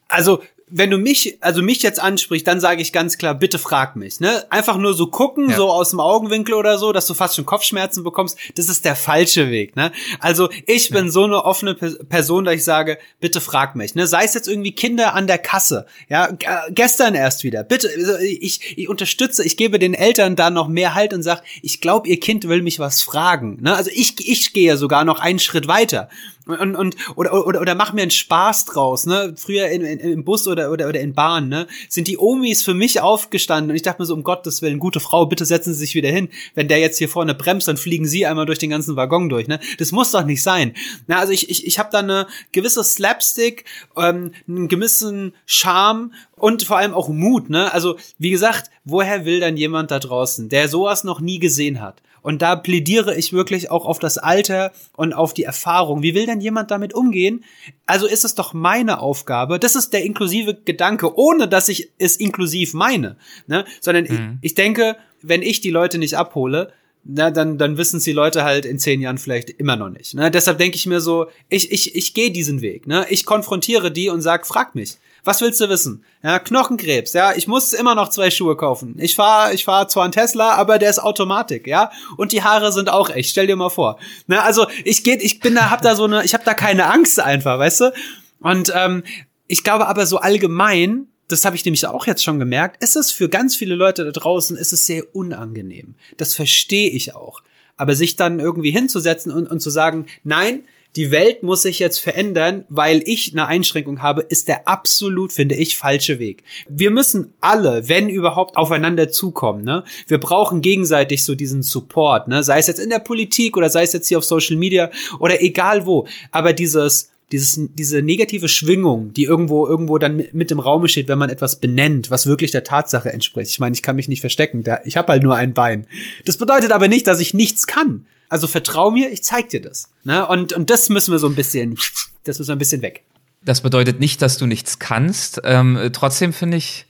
Also wenn du mich, also mich jetzt ansprichst, dann sage ich ganz klar, bitte frag mich. Ne? Einfach nur so gucken, ja. so aus dem Augenwinkel oder so, dass du fast schon Kopfschmerzen bekommst, das ist der falsche Weg. Ne? Also ich bin ja. so eine offene Person, dass ich sage, bitte frag mich. Ne? Sei es jetzt irgendwie Kinder an der Kasse, ja, gestern erst wieder. Bitte, also ich, ich unterstütze, ich gebe den Eltern da noch mehr Halt und sag, ich glaube, ihr Kind will mich was fragen. Ne? Also ich, ich gehe ja sogar noch einen Schritt weiter und, und oder, oder, oder mach mir einen Spaß draus, ne? Früher in, in, im Bus oder, oder, oder in Bahn, ne? Sind die Omis für mich aufgestanden und ich dachte mir so, um Gottes Willen, gute Frau, bitte setzen Sie sich wieder hin. Wenn der jetzt hier vorne bremst, dann fliegen Sie einmal durch den ganzen Waggon durch, ne? Das muss doch nicht sein. Na, also ich, ich, ich habe da eine gewisse Slapstick, ähm, einen gewissen Charme und vor allem auch Mut, ne? Also, wie gesagt, woher will dann jemand da draußen, der sowas noch nie gesehen hat? Und da plädiere ich wirklich auch auf das Alter und auf die Erfahrung. Wie will denn jemand damit umgehen? Also ist es doch meine Aufgabe. Das ist der inklusive Gedanke, ohne dass ich es inklusiv meine, ne? Sondern mhm. ich, ich denke, wenn ich die Leute nicht abhole, na, dann, dann wissen es die Leute halt in zehn Jahren vielleicht immer noch nicht. Ne? Deshalb denke ich mir so, ich, ich, ich gehe diesen Weg. Ne? Ich konfrontiere die und sag, frag mich. Was willst du wissen? Ja, Knochenkrebs, ja, ich muss immer noch zwei Schuhe kaufen. Ich fahre ich fahr zwar einen Tesla, aber der ist Automatik, ja? Und die Haare sind auch echt, stell dir mal vor. Ne, also ich geht, ich bin da, hab da so eine, ich hab da keine Angst einfach, weißt du? Und ähm, ich glaube aber so allgemein, das habe ich nämlich auch jetzt schon gemerkt, ist es für ganz viele Leute da draußen, ist es sehr unangenehm. Das verstehe ich auch. Aber sich dann irgendwie hinzusetzen und, und zu sagen, nein, die Welt muss sich jetzt verändern, weil ich eine Einschränkung habe, ist der absolut, finde ich, falsche Weg. Wir müssen alle, wenn überhaupt, aufeinander zukommen. Ne? Wir brauchen gegenseitig so diesen Support, ne? sei es jetzt in der Politik oder sei es jetzt hier auf Social Media oder egal wo. Aber dieses dieses, diese negative Schwingung, die irgendwo, irgendwo dann mit im Raum steht, wenn man etwas benennt, was wirklich der Tatsache entspricht. Ich meine, ich kann mich nicht verstecken, da, ich habe halt nur ein Bein. Das bedeutet aber nicht, dass ich nichts kann. Also vertrau mir, ich zeig dir das. Ne? Und, und das müssen wir so ein bisschen, das müssen wir ein bisschen weg. Das bedeutet nicht, dass du nichts kannst. Ähm, trotzdem finde ich,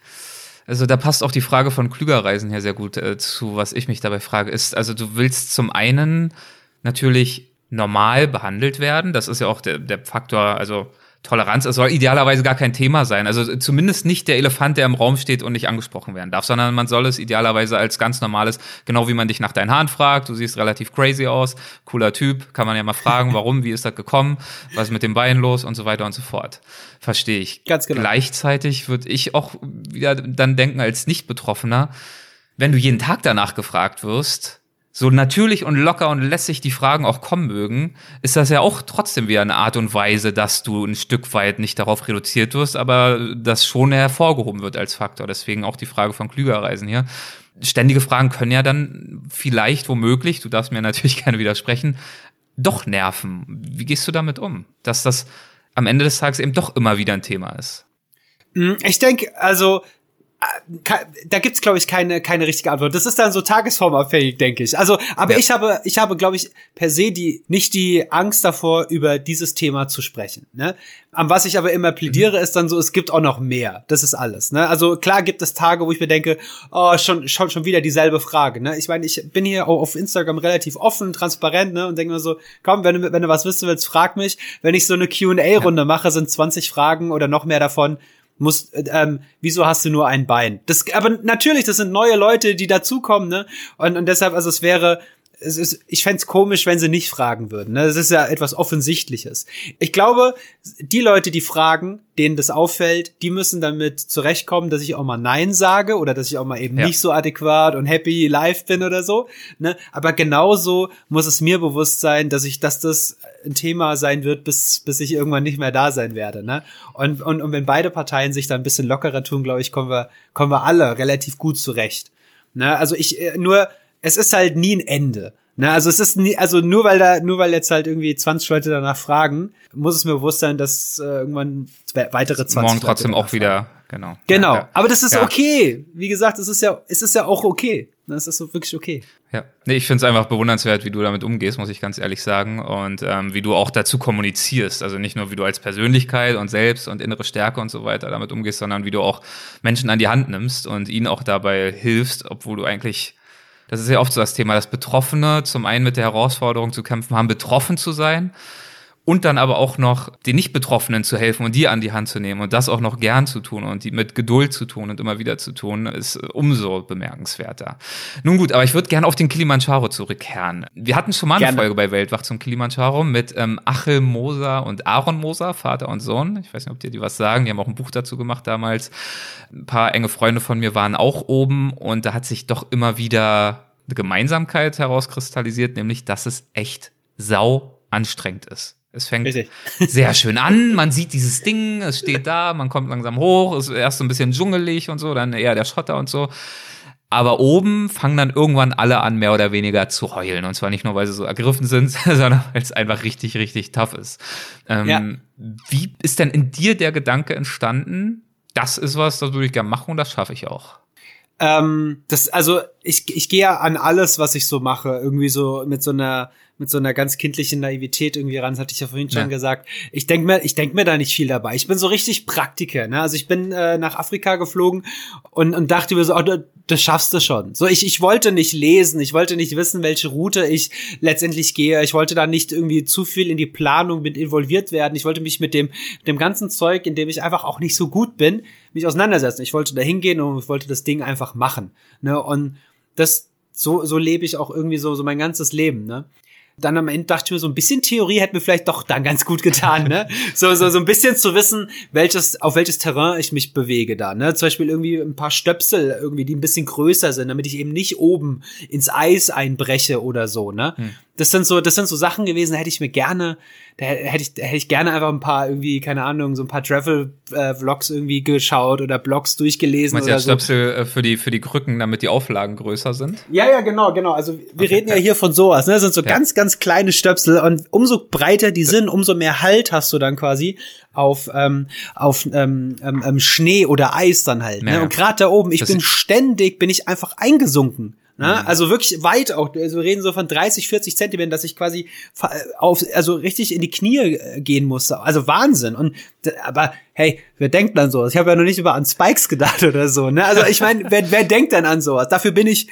also da passt auch die Frage von Klügerreisen her sehr gut äh, zu, was ich mich dabei frage, ist, also du willst zum einen natürlich normal behandelt werden. Das ist ja auch der, der Faktor, also Toleranz, es soll idealerweise gar kein Thema sein. Also zumindest nicht der Elefant, der im Raum steht und nicht angesprochen werden darf, sondern man soll es idealerweise als ganz normales, genau wie man dich nach deinen Haaren fragt, du siehst relativ crazy aus, cooler Typ, kann man ja mal fragen, warum, wie ist das gekommen, was ist mit dem Bein los und so weiter und so fort. Verstehe ich. Ganz genau. Gleichzeitig würde ich auch wieder dann denken als Nicht-Betroffener, wenn du jeden Tag danach gefragt wirst, so natürlich und locker und lässig die Fragen auch kommen mögen, ist das ja auch trotzdem wieder eine Art und Weise, dass du ein Stück weit nicht darauf reduziert wirst, aber das schon hervorgehoben wird als Faktor. Deswegen auch die Frage von Klügerreisen hier. Ständige Fragen können ja dann vielleicht womöglich, du darfst mir natürlich gerne widersprechen, doch nerven. Wie gehst du damit um? Dass das am Ende des Tages eben doch immer wieder ein Thema ist. Hm, ich denke, also da gibt's glaube ich keine keine richtige Antwort. Das ist dann so tagesformabhängig, denke ich. Also, aber ja. ich habe ich habe glaube ich per se die nicht die Angst davor über dieses Thema zu sprechen, ne? Am was ich aber immer plädiere mhm. ist dann so es gibt auch noch mehr. Das ist alles, ne? Also klar gibt es Tage, wo ich mir denke, oh, schon schon schon wieder dieselbe Frage, ne? Ich meine, ich bin hier auf Instagram relativ offen, transparent, ne, und denke mir so, komm, wenn du wenn du was wissen willst, frag mich. Wenn ich so eine Q&A Runde ja. mache, sind 20 Fragen oder noch mehr davon muss, ähm, wieso hast du nur ein Bein? Das, aber natürlich, das sind neue Leute, die dazukommen, ne? Und, und deshalb, also es wäre, es ist, ich fände komisch, wenn sie nicht fragen würden. Ne? Das ist ja etwas Offensichtliches. Ich glaube, die Leute, die fragen, denen das auffällt, die müssen damit zurechtkommen, dass ich auch mal Nein sage oder dass ich auch mal eben ja. nicht so adäquat und happy live bin oder so. Ne? Aber genauso muss es mir bewusst sein, dass ich, dass das ein Thema sein wird, bis, bis ich irgendwann nicht mehr da sein werde. Ne? Und, und, und wenn beide Parteien sich da ein bisschen lockerer tun, glaube ich, kommen wir, kommen wir alle relativ gut zurecht. Ne? Also ich äh, nur es ist halt nie ein Ende. Ne, also es ist nie, also nur weil da, nur weil jetzt halt irgendwie 20 Leute danach fragen, muss es mir bewusst sein, dass äh, irgendwann weitere 20 Morgen trotzdem auch wieder, genau. Genau. Ja. Aber das ist ja. okay. Wie gesagt, es ist ja, es ist ja auch okay. Das ist so wirklich okay. Ja. Nee, ich finde es einfach bewundernswert, wie du damit umgehst, muss ich ganz ehrlich sagen. Und ähm, wie du auch dazu kommunizierst. Also nicht nur, wie du als Persönlichkeit und selbst und innere Stärke und so weiter damit umgehst, sondern wie du auch Menschen an die Hand nimmst und ihnen auch dabei hilfst, obwohl du eigentlich das ist ja oft so das Thema, dass Betroffene zum einen mit der Herausforderung zu kämpfen haben, betroffen zu sein und dann aber auch noch den Nicht-Betroffenen zu helfen und die an die Hand zu nehmen und das auch noch gern zu tun und die mit Geduld zu tun und immer wieder zu tun, ist umso bemerkenswerter. Nun gut, aber ich würde gerne auf den Kilimanjaro zurückkehren. Wir hatten schon mal eine gerne. Folge bei Weltwach zum Kilimanjaro mit ähm, Achel Moser und Aaron Moser, Vater und Sohn. Ich weiß nicht, ob dir die was sagen. Die haben auch ein Buch dazu gemacht damals. Ein paar enge Freunde von mir waren auch oben und da hat sich doch immer wieder eine Gemeinsamkeit herauskristallisiert, nämlich, dass es echt sau anstrengend ist. Es fängt Richtig. sehr schön an, man sieht dieses Ding, es steht da, man kommt langsam hoch, es ist erst so ein bisschen dschungelig und so, dann eher der Schotter und so. Aber oben fangen dann irgendwann alle an, mehr oder weniger zu heulen. Und zwar nicht nur, weil sie so ergriffen sind, sondern weil es einfach richtig, richtig tough ist. Ähm, ja. Wie ist denn in dir der Gedanke entstanden, das ist was, das würde ich gerne machen und das schaffe ich auch? Ähm, das, also ich, ich gehe ja an alles, was ich so mache, irgendwie so mit so einer mit so einer ganz kindlichen Naivität irgendwie ran, das hatte ich ja vorhin schon ja. gesagt. Ich denk mir, ich denk mir da nicht viel dabei. Ich bin so richtig Praktiker, ne? Also ich bin äh, nach Afrika geflogen und, und dachte mir so, oh, das, das schaffst du schon. So, ich, ich wollte nicht lesen, ich wollte nicht wissen, welche Route ich letztendlich gehe. Ich wollte da nicht irgendwie zu viel in die Planung mit involviert werden. Ich wollte mich mit dem, dem ganzen Zeug, in dem ich einfach auch nicht so gut bin, mich auseinandersetzen. Ich wollte da hingehen und ich wollte das Ding einfach machen. Ne? Und das, so, so lebe ich auch irgendwie so, so mein ganzes Leben, ne? Dann am Ende dachte ich mir, so ein bisschen Theorie hätte mir vielleicht doch dann ganz gut getan, ne? So, so, so ein bisschen zu wissen, welches, auf welches Terrain ich mich bewege da, ne? Zum Beispiel irgendwie ein paar Stöpsel irgendwie, die ein bisschen größer sind, damit ich eben nicht oben ins Eis einbreche oder so, ne? Hm das sind so, das sind so Sachen gewesen, da hätte ich mir gerne, da hätte ich, da hätte ich gerne einfach ein paar irgendwie, keine Ahnung, so ein paar Travel-Vlogs äh, irgendwie geschaut oder Blogs durchgelesen Meinst oder ja so. Stöpsel äh, für die, für die Krücken, damit die Auflagen größer sind? Ja, ja, genau, genau. Also wir okay, reden ja hier von sowas, ne? Das sind so ja. ganz, ganz kleine Stöpsel und umso breiter die sind, umso mehr Halt hast du dann quasi auf, ähm, auf ähm, ähm, ähm Schnee oder Eis dann halt. Ne? Ja, Und gerade da oben, ich bin ständig, bin ich einfach eingesunken. Ne? Mhm. Also wirklich weit auch. Also wir reden so von 30, 40 Zentimetern, dass ich quasi auf, also richtig in die Knie äh, gehen musste. Also Wahnsinn. Und aber hey, wer denkt dann sowas? Ich habe ja noch nicht über an Spikes gedacht oder so. Ne? Also ich meine, wer, wer denkt denn an sowas? Dafür bin ich,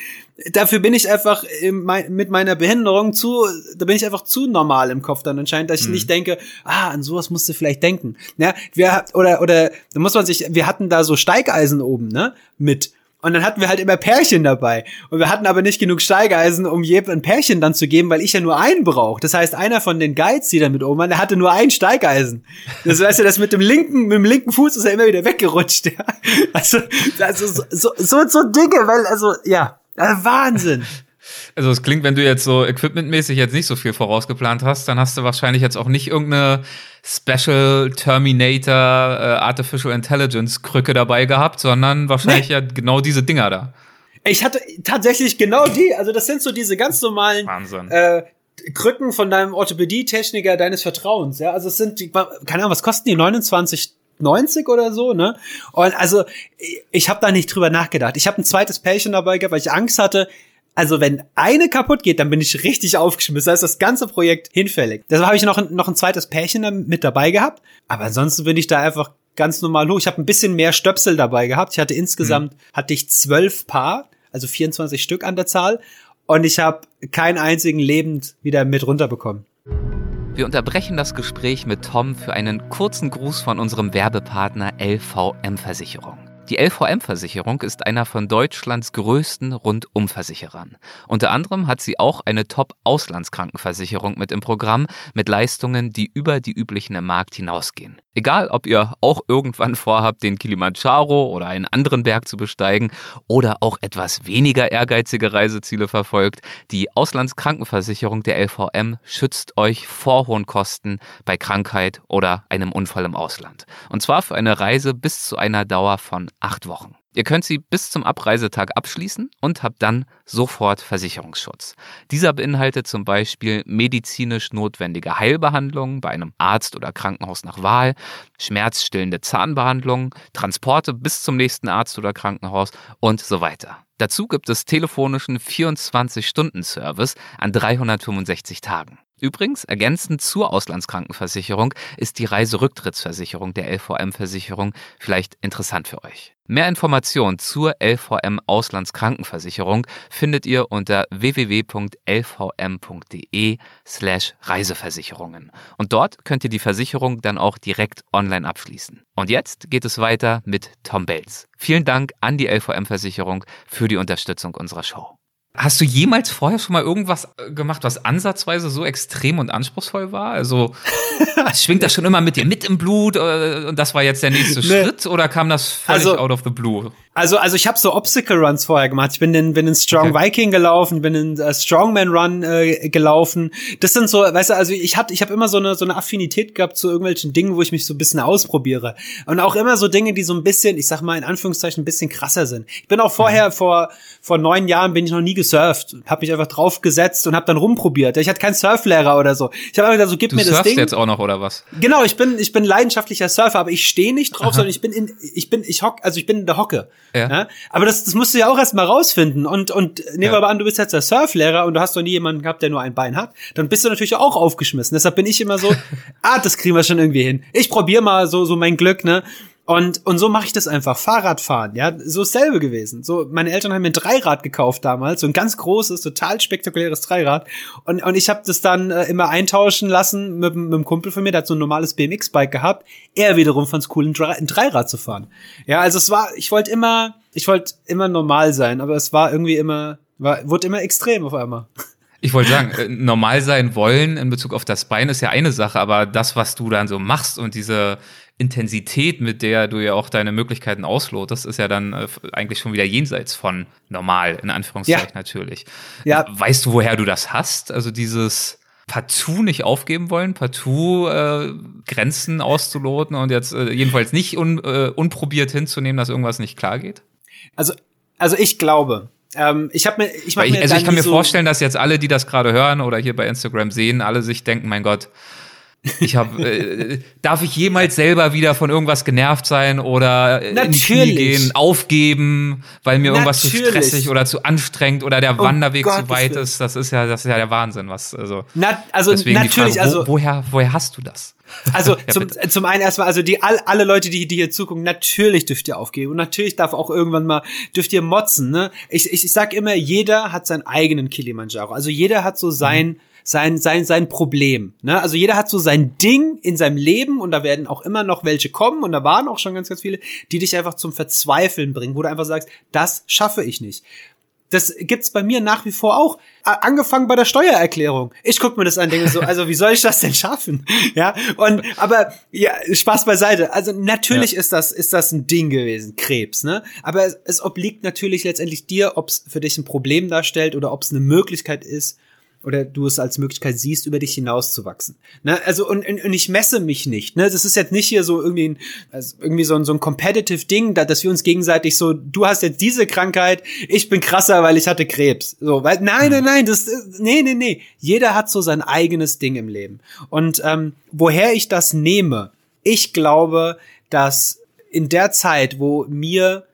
dafür bin ich einfach mit meiner Behinderung zu, da bin ich einfach zu normal im Kopf dann anscheinend, dass ich mhm. nicht denke, ah, an sowas musst du vielleicht denken. Ne? Wir, oder, oder, da muss man sich, wir hatten da so Steigeisen oben, ne? Mit. Und dann hatten wir halt immer Pärchen dabei. Und wir hatten aber nicht genug Steigeisen, um jedem ein Pärchen dann zu geben, weil ich ja nur einen brauche. Das heißt, einer von den Guides, die da mit oben waren, der hatte nur ein Steigeisen. Das heißt, das mit dem linken, mit dem linken Fuß ist er immer wieder weggerutscht. Ja. Also, also so, so, so, so Dinge, weil, also, ja, Wahnsinn. Also es klingt, wenn du jetzt so equipmentmäßig jetzt nicht so viel vorausgeplant hast, dann hast du wahrscheinlich jetzt auch nicht irgendeine Special Terminator äh, Artificial Intelligence Krücke dabei gehabt, sondern wahrscheinlich nee. ja genau diese Dinger da. Ich hatte tatsächlich genau die, also das sind so diese ganz normalen Wahnsinn. Äh, Krücken von deinem Orthopädie-Techniker deines Vertrauens, ja. Also es sind die, keine Ahnung, was kosten die? 29 90 oder so, ne? Und also ich habe da nicht drüber nachgedacht. Ich habe ein zweites Pärchen dabei gehabt, weil ich Angst hatte, also wenn eine kaputt geht, dann bin ich richtig aufgeschmissen. Da ist das ganze Projekt hinfällig. Deshalb habe ich noch, noch ein zweites Pärchen mit dabei gehabt. Aber ansonsten bin ich da einfach ganz normal hoch. Ich habe ein bisschen mehr Stöpsel dabei gehabt. Ich hatte insgesamt, mhm. hatte ich zwölf Paar, also 24 Stück an der Zahl. Und ich habe keinen einzigen lebend wieder mit runterbekommen. Wir unterbrechen das Gespräch mit Tom für einen kurzen Gruß von unserem Werbepartner LVM Versicherung. Die LVM-Versicherung ist einer von Deutschlands größten Rundumversicherern. Unter anderem hat sie auch eine Top-Auslandskrankenversicherung mit im Programm mit Leistungen, die über die üblichen im Markt hinausgehen. Egal, ob ihr auch irgendwann vorhabt, den Kilimanjaro oder einen anderen Berg zu besteigen oder auch etwas weniger ehrgeizige Reiseziele verfolgt, die Auslandskrankenversicherung der LVM schützt euch vor hohen Kosten bei Krankheit oder einem Unfall im Ausland. Und zwar für eine Reise bis zu einer Dauer von acht Wochen. Ihr könnt sie bis zum Abreisetag abschließen und habt dann sofort Versicherungsschutz. Dieser beinhaltet zum Beispiel medizinisch notwendige Heilbehandlungen bei einem Arzt oder Krankenhaus nach Wahl, schmerzstillende Zahnbehandlungen, Transporte bis zum nächsten Arzt oder Krankenhaus und so weiter. Dazu gibt es telefonischen 24-Stunden-Service an 365 Tagen. Übrigens, ergänzend zur Auslandskrankenversicherung ist die Reiserücktrittsversicherung der LVM-Versicherung vielleicht interessant für euch. Mehr Informationen zur LVM Auslandskrankenversicherung findet ihr unter www.lvm.de slash Reiseversicherungen. Und dort könnt ihr die Versicherung dann auch direkt online abschließen. Und jetzt geht es weiter mit Tom Bells. Vielen Dank an die LVM-Versicherung für die Unterstützung unserer Show. Hast du jemals vorher schon mal irgendwas äh, gemacht, was ansatzweise so extrem und anspruchsvoll war? Also schwingt das schon immer mit dir mit im Blut äh, und das war jetzt der nächste nee. Schritt oder kam das völlig also, out of the blue? Also, also ich habe so Obstacle Runs vorher gemacht. Ich bin in, bin in Strong okay. Viking gelaufen, bin in uh, Strongman Run äh, gelaufen. Das sind so, weißt du, also ich hatte, ich habe immer so eine so eine Affinität gehabt zu irgendwelchen Dingen, wo ich mich so ein bisschen ausprobiere und auch immer so Dinge, die so ein bisschen, ich sag mal in Anführungszeichen, ein bisschen krasser sind. Ich bin auch vorher mhm. vor vor neun Jahren bin ich noch nie gesurft, habe mich einfach draufgesetzt und habe dann rumprobiert. Ich hatte keinen Surflehrer oder so. Ich habe einfach so gib du mir das Ding. Du jetzt auch noch oder was? Genau, ich bin ich bin leidenschaftlicher Surfer, aber ich stehe nicht drauf, Aha. sondern ich bin in ich bin ich hock, also ich bin in der Hocke. Ja. ja. Aber das, das musst du ja auch erstmal rausfinden. Und, und nehmen wir ja. mal an, du bist jetzt der Surflehrer und du hast noch nie jemanden gehabt, der nur ein Bein hat. Dann bist du natürlich auch aufgeschmissen. Deshalb bin ich immer so, ah, das kriegen wir schon irgendwie hin. Ich probiere mal so, so mein Glück, ne? Und, und so mache ich das einfach. Fahrradfahren, ja, so ist selbe gewesen. So, meine Eltern haben mir ein Dreirad gekauft damals, so ein ganz großes, total spektakuläres Dreirad. Und, und ich habe das dann äh, immer eintauschen lassen mit, mit einem Kumpel von mir, der hat so ein normales BMX-Bike gehabt. Er wiederum fand es cool, ein, Dre ein Dreirad zu fahren. Ja, also es war, ich wollte immer, ich wollte immer normal sein, aber es war irgendwie immer, war, wurde immer extrem auf einmal. Ich wollte sagen, äh, normal sein wollen in Bezug auf das Bein ist ja eine Sache, aber das, was du dann so machst und diese Intensität, mit der du ja auch deine Möglichkeiten auslotest, ist ja dann äh, eigentlich schon wieder jenseits von normal, in Anführungszeichen ja. natürlich. Ja. Weißt du, woher du das hast? Also dieses partout nicht aufgeben wollen, partout äh, Grenzen auszuloten und jetzt äh, jedenfalls nicht un, äh, unprobiert hinzunehmen, dass irgendwas nicht klar geht? Also, also ich glaube, ähm, ich habe mir, ich, ich, mir also ich kann mir so vorstellen, dass jetzt alle, die das gerade hören oder hier bei Instagram sehen, alle sich denken, mein Gott, ich habe, äh, darf ich jemals selber wieder von irgendwas genervt sein oder in die Knie gehen, aufgeben, weil mir irgendwas Natürlich. zu stressig oder zu anstrengend oder der oh Wanderweg Gott, zu weit ist? Das ist ja, das ist ja der Wahnsinn, was also. Na, also natürlich, Frage, wo, also woher, woher hast du das? Also ja, zum, zum einen erstmal, also die all, alle Leute, die, die hier zugucken, natürlich dürft ihr aufgeben und natürlich darf auch irgendwann mal dürft ihr motzen. Ne? Ich, ich, ich sag immer, jeder hat seinen eigenen Kilimanjaro. Also jeder hat so sein mhm sein, sein, sein Problem. Ne? Also jeder hat so sein Ding in seinem Leben und da werden auch immer noch welche kommen und da waren auch schon ganz, ganz viele, die dich einfach zum Verzweifeln bringen, wo du einfach sagst, das schaffe ich nicht. Das gibt's bei mir nach wie vor auch. Angefangen bei der Steuererklärung. Ich guck mir das an, denke so, also wie soll ich das denn schaffen? Ja, und aber ja, Spaß beiseite. Also natürlich ja. ist das ist das ein Ding gewesen, Krebs, ne? Aber es, es obliegt natürlich letztendlich dir, ob es für dich ein Problem darstellt oder ob es eine Möglichkeit ist, oder du es als Möglichkeit siehst, über dich hinauszuwachsen. Ne? Also und, und, und ich messe mich nicht. Ne? Das ist jetzt nicht hier so irgendwie ein, also irgendwie so ein, so ein competitive Ding, da, dass wir uns gegenseitig so, du hast jetzt diese Krankheit, ich bin krasser, weil ich hatte Krebs. So, weil nein, nein, nein, das nee, nee, nee. Jeder hat so sein eigenes Ding im Leben. Und ähm, woher ich das nehme, ich glaube, dass in der Zeit, wo mir,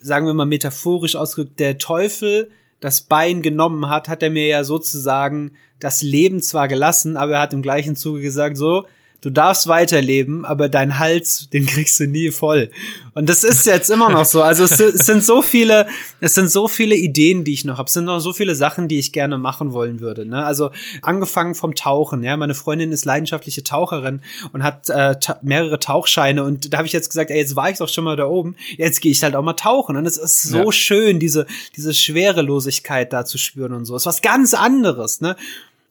sagen wir mal metaphorisch ausgedrückt, der Teufel das Bein genommen hat, hat er mir ja sozusagen das Leben zwar gelassen, aber er hat im gleichen Zuge gesagt, so, du darfst weiterleben, aber dein Hals, den kriegst du nie voll. Und das ist jetzt immer noch so. Also es, es sind so viele, es sind so viele Ideen, die ich noch habe. Es sind noch so viele Sachen, die ich gerne machen wollen würde. Ne? Also angefangen vom Tauchen. Ja, meine Freundin ist leidenschaftliche Taucherin und hat äh, ta mehrere Tauchscheine. Und da habe ich jetzt gesagt, ey, jetzt war ich doch schon mal da oben. Jetzt gehe ich halt auch mal tauchen. Und es ist so ja. schön, diese diese Schwerelosigkeit da zu spüren und so. Es ist was ganz anderes. Ne?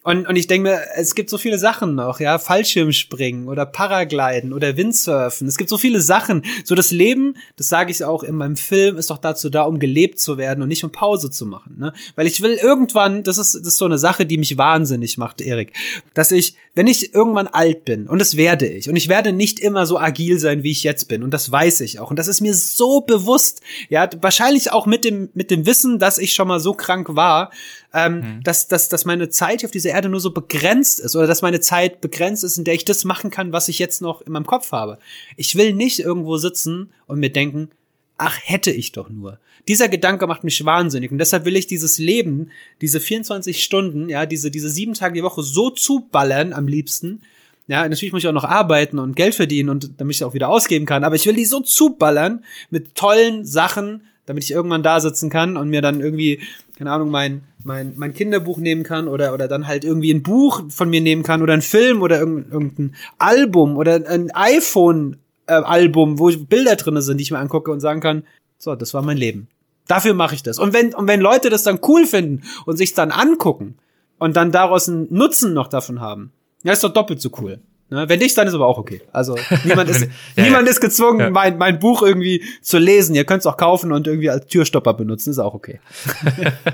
Und, und ich denke mir, es gibt so viele Sachen noch, ja, Fallschirmspringen oder Paragliden oder Windsurfen. Es gibt so viele Sachen. So das Leben, das sage ich auch in meinem Film, ist doch dazu da, um gelebt zu werden und nicht um Pause zu machen. Ne? Weil ich will irgendwann, das ist, das ist so eine Sache, die mich wahnsinnig macht, Erik, dass ich, wenn ich irgendwann alt bin, und das werde ich, und ich werde nicht immer so agil sein, wie ich jetzt bin, und das weiß ich auch, und das ist mir so bewusst, ja, wahrscheinlich auch mit dem, mit dem Wissen, dass ich schon mal so krank war, ähm, mhm. dass, dass, dass meine Zeit auf dieser Erde nur so begrenzt ist oder dass meine Zeit begrenzt ist, in der ich das machen kann, was ich jetzt noch in meinem Kopf habe. Ich will nicht irgendwo sitzen und mir denken, ach, hätte ich doch nur. Dieser Gedanke macht mich wahnsinnig und deshalb will ich dieses Leben, diese 24 Stunden, ja, diese, diese sieben Tage die Woche so zuballern am liebsten, ja, natürlich muss ich auch noch arbeiten und Geld verdienen und damit ich auch wieder ausgeben kann, aber ich will die so zuballern mit tollen Sachen, damit ich irgendwann da sitzen kann und mir dann irgendwie, keine Ahnung, mein, mein, mein Kinderbuch nehmen kann oder, oder dann halt irgendwie ein Buch von mir nehmen kann oder ein Film oder irgendein Album oder ein iPhone-Album, äh, wo Bilder drinne sind, die ich mir angucke und sagen kann, so, das war mein Leben. Dafür mache ich das. Und wenn, und wenn Leute das dann cool finden und sich dann angucken und dann daraus einen Nutzen noch davon haben, ja, ist doch doppelt so cool. Ne? Wenn nicht, dann ist aber auch okay. Also niemand ist, ja, niemand ist gezwungen, ja. mein, mein Buch irgendwie zu lesen. Ihr könnt es auch kaufen und irgendwie als Türstopper benutzen, ist auch okay.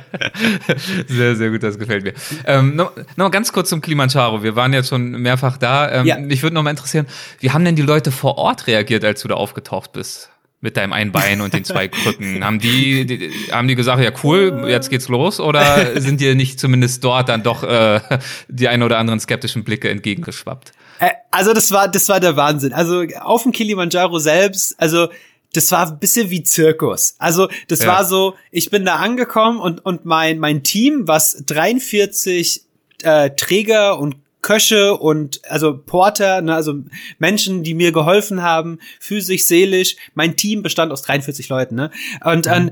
sehr, sehr gut, das gefällt mir. Ähm, noch, noch ganz kurz zum Kilimanjaro. Wir waren jetzt schon mehrfach da. Ähm, ja. Mich würde noch mal interessieren, wie haben denn die Leute vor Ort reagiert, als du da aufgetaucht bist? mit deinem einen Bein und den zwei Krücken. haben die, die, haben die gesagt, ja cool, jetzt geht's los? Oder sind dir nicht zumindest dort dann doch äh, die ein oder anderen skeptischen Blicke entgegengeschwappt? Äh, also das war, das war der Wahnsinn. Also auf dem Kilimanjaro selbst, also das war ein bisschen wie Zirkus. Also das ja. war so, ich bin da angekommen und, und mein, mein Team, was 43 äh, Träger und Köche und also Porter, ne, also Menschen, die mir geholfen haben, physisch, seelisch. Mein Team bestand aus 43 Leuten, ne? Und, mhm.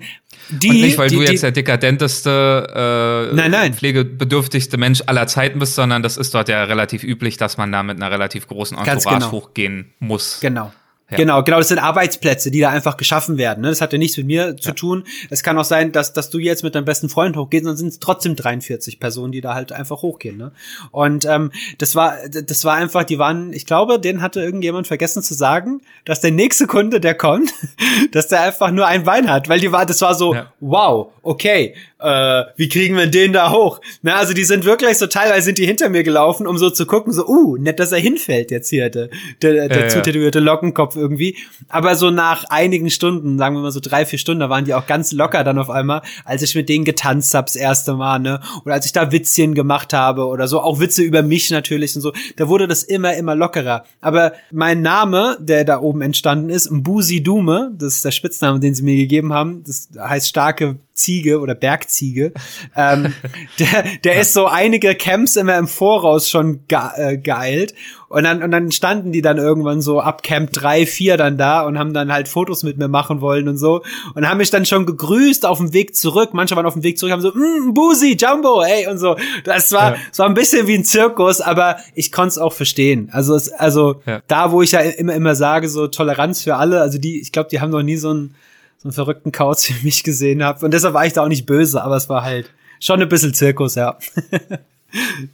die, und nicht, weil die, du jetzt der dekadenteste, äh, nein, nein. pflegebedürftigste Mensch aller Zeiten bist, sondern das ist dort ja relativ üblich, dass man da mit einer relativ großen Entourage genau. hochgehen muss. Genau. Ja. Genau, genau, das sind Arbeitsplätze, die da einfach geschaffen werden. Ne? Das hat ja nichts mit mir ja. zu tun. Es kann auch sein, dass, dass du jetzt mit deinem besten Freund hochgehst, dann sind es trotzdem 43 Personen, die da halt einfach hochgehen. Ne? Und ähm, das war, das war einfach, die waren, ich glaube, den hatte irgendjemand vergessen zu sagen, dass der nächste Kunde, der kommt, dass der einfach nur ein Bein hat, weil die war, das war so, ja. wow, okay, äh, wie kriegen wir den da hoch? Na, also die sind wirklich so, teilweise sind die hinter mir gelaufen, um so zu gucken, so, uh, nett, dass er hinfällt jetzt hier, der, der, der äh, zutätowierte Lockenkopf irgendwie. Aber so nach einigen Stunden, sagen wir mal so drei, vier Stunden, da waren die auch ganz locker dann auf einmal, als ich mit denen getanzt habe das erste Mal, ne? Oder als ich da Witzchen gemacht habe oder so, auch Witze über mich natürlich und so, da wurde das immer, immer lockerer. Aber mein Name, der da oben entstanden ist, Mbusi Dume, das ist der Spitzname, den sie mir gegeben haben, das heißt starke Ziege oder Bergziege. ähm, der der ist so einige Camps immer im Voraus schon ge äh, geeilt. Und dann, und dann standen die dann irgendwann so ab Camp 3, 4 dann da und haben dann halt Fotos mit mir machen wollen und so. Und haben mich dann schon gegrüßt auf dem Weg zurück. Manche waren auf dem Weg zurück, haben so, mm, Busi, Jumbo, ey, und so. Das war, ja. das war ein bisschen wie ein Zirkus, aber ich konnte es auch verstehen. Also, es, also ja. da, wo ich ja immer, immer sage, so Toleranz für alle, also die, ich glaube, die haben noch nie so ein so einen verrückten Kauz wie mich gesehen habe. Und deshalb war ich da auch nicht böse, aber es war halt schon ein bisschen Zirkus, ja.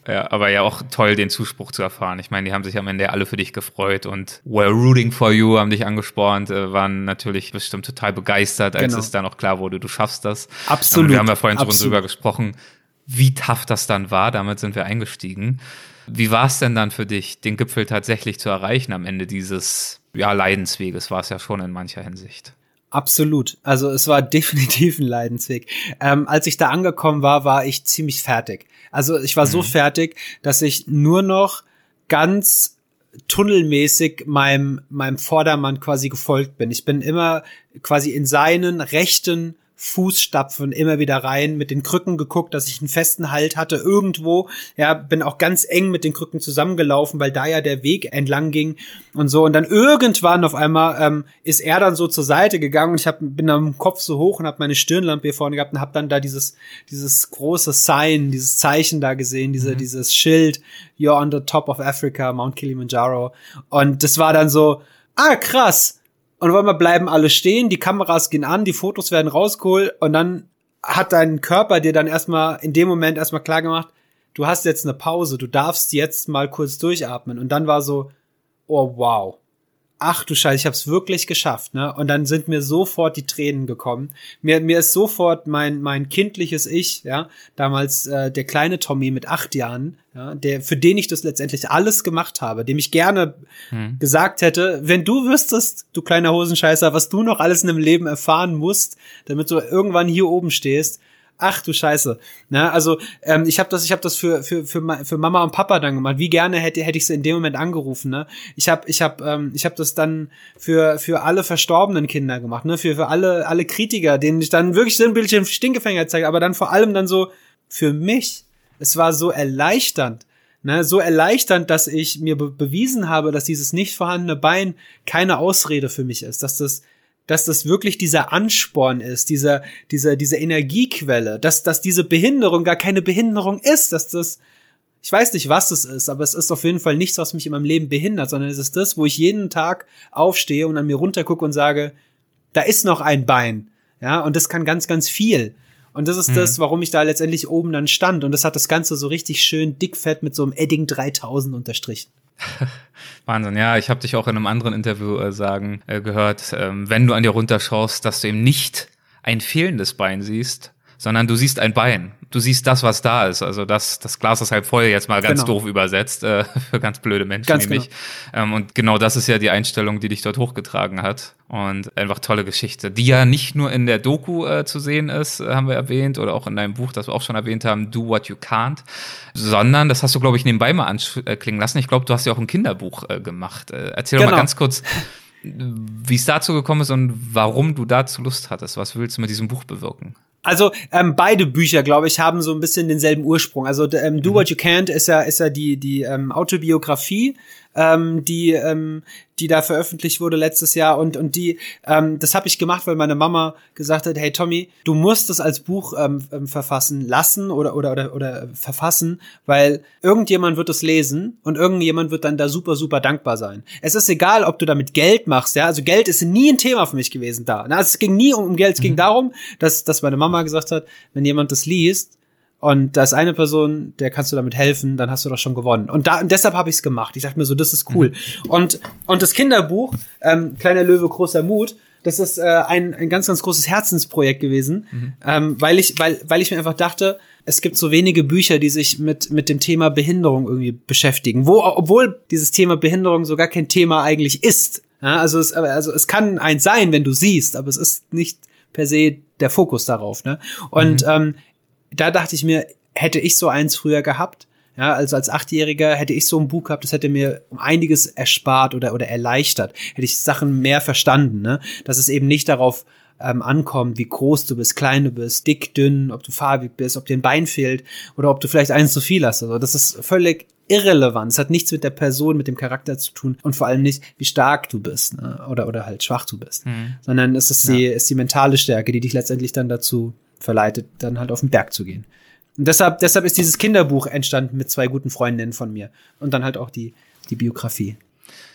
Ja, aber ja auch toll, den Zuspruch zu erfahren. Ich meine, die haben sich am Ende alle für dich gefreut und we're rooting for you, haben dich angespornt, äh, waren natürlich bestimmt total begeistert, als genau. es dann auch klar wurde, du schaffst das. Absolut. Und wir haben ja vorhin schon drüber gesprochen, wie tough das dann war. Damit sind wir eingestiegen. Wie war es denn dann für dich, den Gipfel tatsächlich zu erreichen am Ende dieses ja, Leidensweges? War es ja schon in mancher Hinsicht. Absolut. Also es war definitiv ein Leidensweg. Ähm, als ich da angekommen war, war ich ziemlich fertig. Also ich war mhm. so fertig, dass ich nur noch ganz tunnelmäßig meinem, meinem Vordermann quasi gefolgt bin. Ich bin immer quasi in seinen rechten Fußstapfen immer wieder rein, mit den Krücken geguckt, dass ich einen festen Halt hatte irgendwo. Ja, bin auch ganz eng mit den Krücken zusammengelaufen, weil da ja der Weg entlang ging und so. Und dann irgendwann auf einmal ähm, ist er dann so zur Seite gegangen und ich hab, bin im Kopf so hoch und habe meine Stirnlampe hier vorne gehabt und habe dann da dieses dieses große Sign, dieses Zeichen da gesehen, diese mhm. dieses Schild, You're on the top of Africa, Mount Kilimanjaro. Und das war dann so, ah krass, und auf einmal bleiben alle stehen, die Kameras gehen an, die Fotos werden rausgeholt und dann hat dein Körper dir dann erstmal in dem Moment erstmal klar gemacht, du hast jetzt eine Pause, du darfst jetzt mal kurz durchatmen. Und dann war so, oh wow, ach du Scheiße, ich hab's wirklich geschafft, ne? Und dann sind mir sofort die Tränen gekommen. Mir, mir ist sofort mein, mein kindliches Ich, ja, damals äh, der kleine Tommy mit acht Jahren, ja, der, für den ich das letztendlich alles gemacht habe, dem ich gerne hm. gesagt hätte, wenn du wüsstest, du kleiner Hosenscheißer, was du noch alles in dem Leben erfahren musst, damit du irgendwann hier oben stehst, ach du Scheiße. Ne? Also ähm, ich habe das, ich habe das für, für, für, für Mama und Papa dann gemacht. Wie gerne hätte, hätte ich sie in dem Moment angerufen. Ne? Ich habe ich hab, ähm, ich hab das dann für, für alle verstorbenen Kinder gemacht, ne? für, für alle, alle Kritiker, denen ich dann wirklich so ein Bildchen Stinkefänger zeige, aber dann vor allem dann so für mich. Es war so erleichternd. Ne, so erleichternd, dass ich mir be bewiesen habe, dass dieses nicht vorhandene Bein keine Ausrede für mich ist, dass das dass das wirklich dieser Ansporn ist, dieser, dieser, diese Energiequelle, dass, dass diese Behinderung gar keine Behinderung ist, dass das, ich weiß nicht, was es ist, aber es ist auf jeden Fall nichts, was mich in meinem Leben behindert, sondern es ist das, wo ich jeden Tag aufstehe und an mir runtergucke und sage, da ist noch ein Bein, ja, und das kann ganz, ganz viel. Und das ist mhm. das, warum ich da letztendlich oben dann stand. Und das hat das Ganze so richtig schön dickfett mit so einem Edding 3000 unterstrichen. Wahnsinn, ja, ich habe dich auch in einem anderen Interview äh, sagen äh, gehört, ähm, wenn du an dir runterschaust, dass du eben nicht ein fehlendes Bein siehst, sondern du siehst ein Bein. Du siehst das, was da ist. Also das, das Glas ist halb voll, jetzt mal ganz genau. doof übersetzt, äh, für ganz blöde Menschen ganz nämlich. Genau. Ähm, und genau das ist ja die Einstellung, die dich dort hochgetragen hat. Und einfach tolle Geschichte, die ja nicht nur in der Doku äh, zu sehen ist, äh, haben wir erwähnt, oder auch in deinem Buch, das wir auch schon erwähnt haben, Do What You Can't, sondern, das hast du, glaube ich, nebenbei mal anklingen lassen. Ich glaube, du hast ja auch ein Kinderbuch äh, gemacht. Äh, erzähl genau. doch mal genau. ganz kurz, wie es dazu gekommen ist und warum du dazu Lust hattest. Was willst du mit diesem Buch bewirken? Also ähm, beide Bücher, glaube ich, haben so ein bisschen denselben Ursprung. Also ähm, Do mhm. What You Can't ist ja ist ja die die ähm, Autobiografie ähm, die, ähm, die da veröffentlicht wurde letztes Jahr und und die, ähm, das habe ich gemacht, weil meine Mama gesagt hat, hey Tommy, du musst es als Buch ähm, ähm, verfassen lassen oder oder oder oder verfassen, weil irgendjemand wird es lesen und irgendjemand wird dann da super super dankbar sein. Es ist egal, ob du damit Geld machst, ja, also Geld ist nie ein Thema für mich gewesen da. Also es ging nie um Geld, es ging mhm. darum, dass dass meine Mama gesagt hat, wenn jemand das liest, und da ist eine Person, der kannst du damit helfen, dann hast du doch schon gewonnen. Und da und deshalb habe ich es gemacht. Ich dachte mir so, das ist cool. Mhm. Und und das Kinderbuch ähm, Kleiner Löwe großer Mut, das ist äh, ein ein ganz ganz großes Herzensprojekt gewesen, mhm. ähm, weil ich weil weil ich mir einfach dachte, es gibt so wenige Bücher, die sich mit mit dem Thema Behinderung irgendwie beschäftigen, wo obwohl dieses Thema Behinderung so gar kein Thema eigentlich ist. Ja, also es also es kann eins sein, wenn du siehst, aber es ist nicht per se der Fokus darauf. Ne? Und mhm. ähm, da dachte ich mir, hätte ich so eins früher gehabt, ja, also als Achtjähriger hätte ich so ein Buch gehabt, das hätte mir um einiges erspart oder, oder erleichtert. Hätte ich Sachen mehr verstanden, ne? Dass es eben nicht darauf ähm, ankommt, wie groß du bist, klein du bist, dick, dünn, ob du farbig bist, ob dir ein Bein fehlt oder ob du vielleicht eins zu viel hast. Also das ist völlig irrelevant. Es hat nichts mit der Person, mit dem Charakter zu tun und vor allem nicht, wie stark du bist ne? oder, oder halt schwach du bist. Mhm. Sondern es ist, die, ist die mentale Stärke, die dich letztendlich dann dazu verleitet, dann halt auf den Berg zu gehen. Und deshalb, deshalb ist dieses Kinderbuch entstanden mit zwei guten Freundinnen von mir. Und dann halt auch die, die Biografie.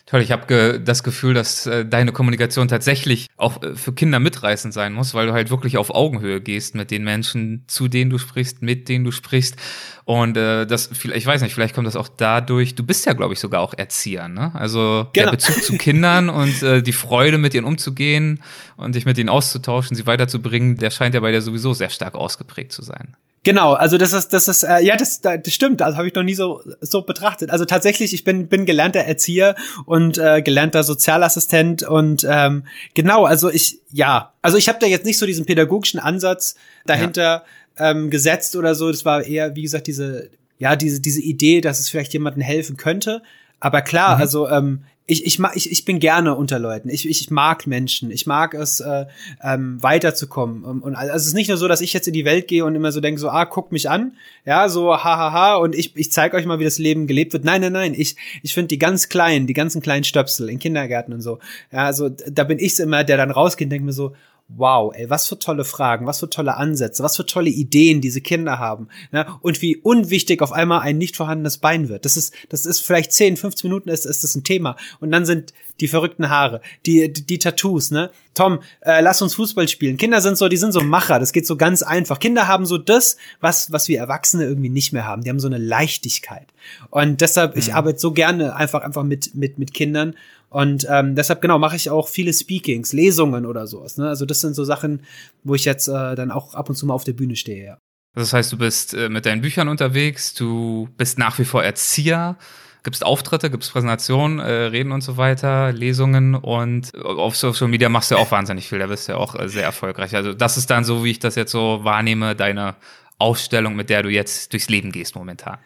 Toll, ich habe ge das Gefühl, dass äh, deine Kommunikation tatsächlich auch äh, für Kinder mitreißend sein muss, weil du halt wirklich auf Augenhöhe gehst mit den Menschen, zu denen du sprichst, mit denen du sprichst. Und äh, das, ich weiß nicht, vielleicht kommt das auch dadurch, du bist ja, glaube ich, sogar auch Erzieher, ne? Also genau. der Bezug zu Kindern und äh, die Freude, mit ihnen umzugehen und dich mit ihnen auszutauschen, sie weiterzubringen, der scheint ja bei dir sowieso sehr stark ausgeprägt zu sein. Genau, also das ist, das ist, äh, ja, das, das stimmt, also habe ich noch nie so so betrachtet. Also tatsächlich, ich bin bin gelernter Erzieher und äh, gelernter Sozialassistent und ähm, genau, also ich, ja, also ich habe da jetzt nicht so diesen pädagogischen Ansatz dahinter ja. ähm, gesetzt oder so. Das war eher, wie gesagt, diese, ja, diese diese Idee, dass es vielleicht jemandem helfen könnte. Aber klar, mhm. also ähm, ich, ich, mag, ich, ich bin gerne unter Leuten. Ich, ich mag Menschen. Ich mag es, äh, ähm, weiterzukommen. Und also es ist nicht nur so, dass ich jetzt in die Welt gehe und immer so denke, so, ah, guckt mich an, ja, so, hahaha, ha, ha, und ich, ich zeige euch mal, wie das Leben gelebt wird. Nein, nein, nein. Ich, ich finde die ganz kleinen, die ganzen kleinen Stöpsel in Kindergärten und so. Ja, also da bin ich immer, der dann rausgeht und denkt mir so, wow, ey, was für tolle Fragen, was für tolle Ansätze, was für tolle Ideen diese Kinder haben. Ne? Und wie unwichtig auf einmal ein nicht vorhandenes Bein wird. Das ist, das ist vielleicht 10, 15 Minuten ist, ist das ein Thema. Und dann sind die verrückten Haare, die, die, die Tattoos, ne? Tom, äh, lass uns Fußball spielen. Kinder sind so, die sind so Macher, das geht so ganz einfach. Kinder haben so das, was, was wir Erwachsene irgendwie nicht mehr haben. Die haben so eine Leichtigkeit. Und deshalb, mhm. ich arbeite so gerne einfach, einfach mit, mit, mit Kindern und ähm, deshalb genau mache ich auch viele Speakings, Lesungen oder sowas. Ne? Also das sind so Sachen, wo ich jetzt äh, dann auch ab und zu mal auf der Bühne stehe. Ja. Das heißt, du bist äh, mit deinen Büchern unterwegs, du bist nach wie vor Erzieher, gibst Auftritte, gibst Präsentationen, äh, Reden und so weiter, Lesungen und auf Social Media machst du ja auch wahnsinnig viel, da bist du ja auch äh, sehr erfolgreich. Also das ist dann so, wie ich das jetzt so wahrnehme, deine Ausstellung, mit der du jetzt durchs Leben gehst momentan.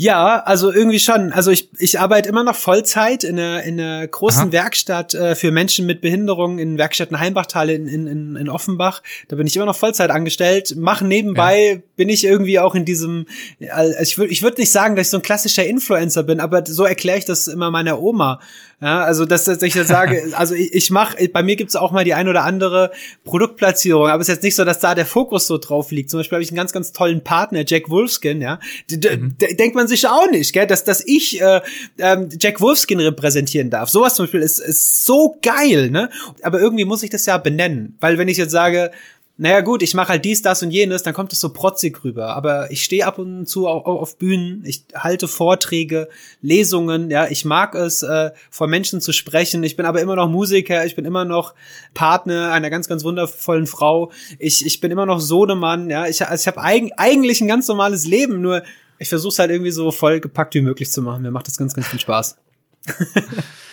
Ja, also irgendwie schon. Also ich, ich arbeite immer noch Vollzeit in einer, in einer großen Aha. Werkstatt äh, für Menschen mit Behinderung in Werkstätten Heimbachtal in, in, in Offenbach. Da bin ich immer noch Vollzeit angestellt. Mach nebenbei, ja. bin ich irgendwie auch in diesem, also ich würde ich würd nicht sagen, dass ich so ein klassischer Influencer bin, aber so erkläre ich das immer meiner Oma. Ja, also dass, dass ich jetzt sage, also ich, ich mache, bei mir gibt's auch mal die ein oder andere Produktplatzierung, aber es ist jetzt nicht so, dass da der Fokus so drauf liegt. Zum Beispiel habe ich einen ganz, ganz tollen Partner, Jack Wolfskin, ja. Mhm. Denkt man sich auch nicht, gell, dass, dass ich äh, ähm, Jack Wolfskin repräsentieren darf. Sowas zum Beispiel ist, ist so geil, ne? Aber irgendwie muss ich das ja benennen. Weil wenn ich jetzt sage, naja gut, ich mache halt dies, das und jenes, dann kommt es so protzig rüber. Aber ich stehe ab und zu auf, auf, Bühnen, ich halte Vorträge, Lesungen, ja, ich mag es, äh, vor Menschen zu sprechen. Ich bin aber immer noch Musiker, ich bin immer noch Partner einer ganz, ganz wundervollen Frau. Ich, ich bin immer noch Sohnemann, ja. Ich, also ich habe eig eigentlich ein ganz normales Leben, nur ich versuche es halt irgendwie so vollgepackt wie möglich zu machen. Mir macht das ganz, ganz viel Spaß.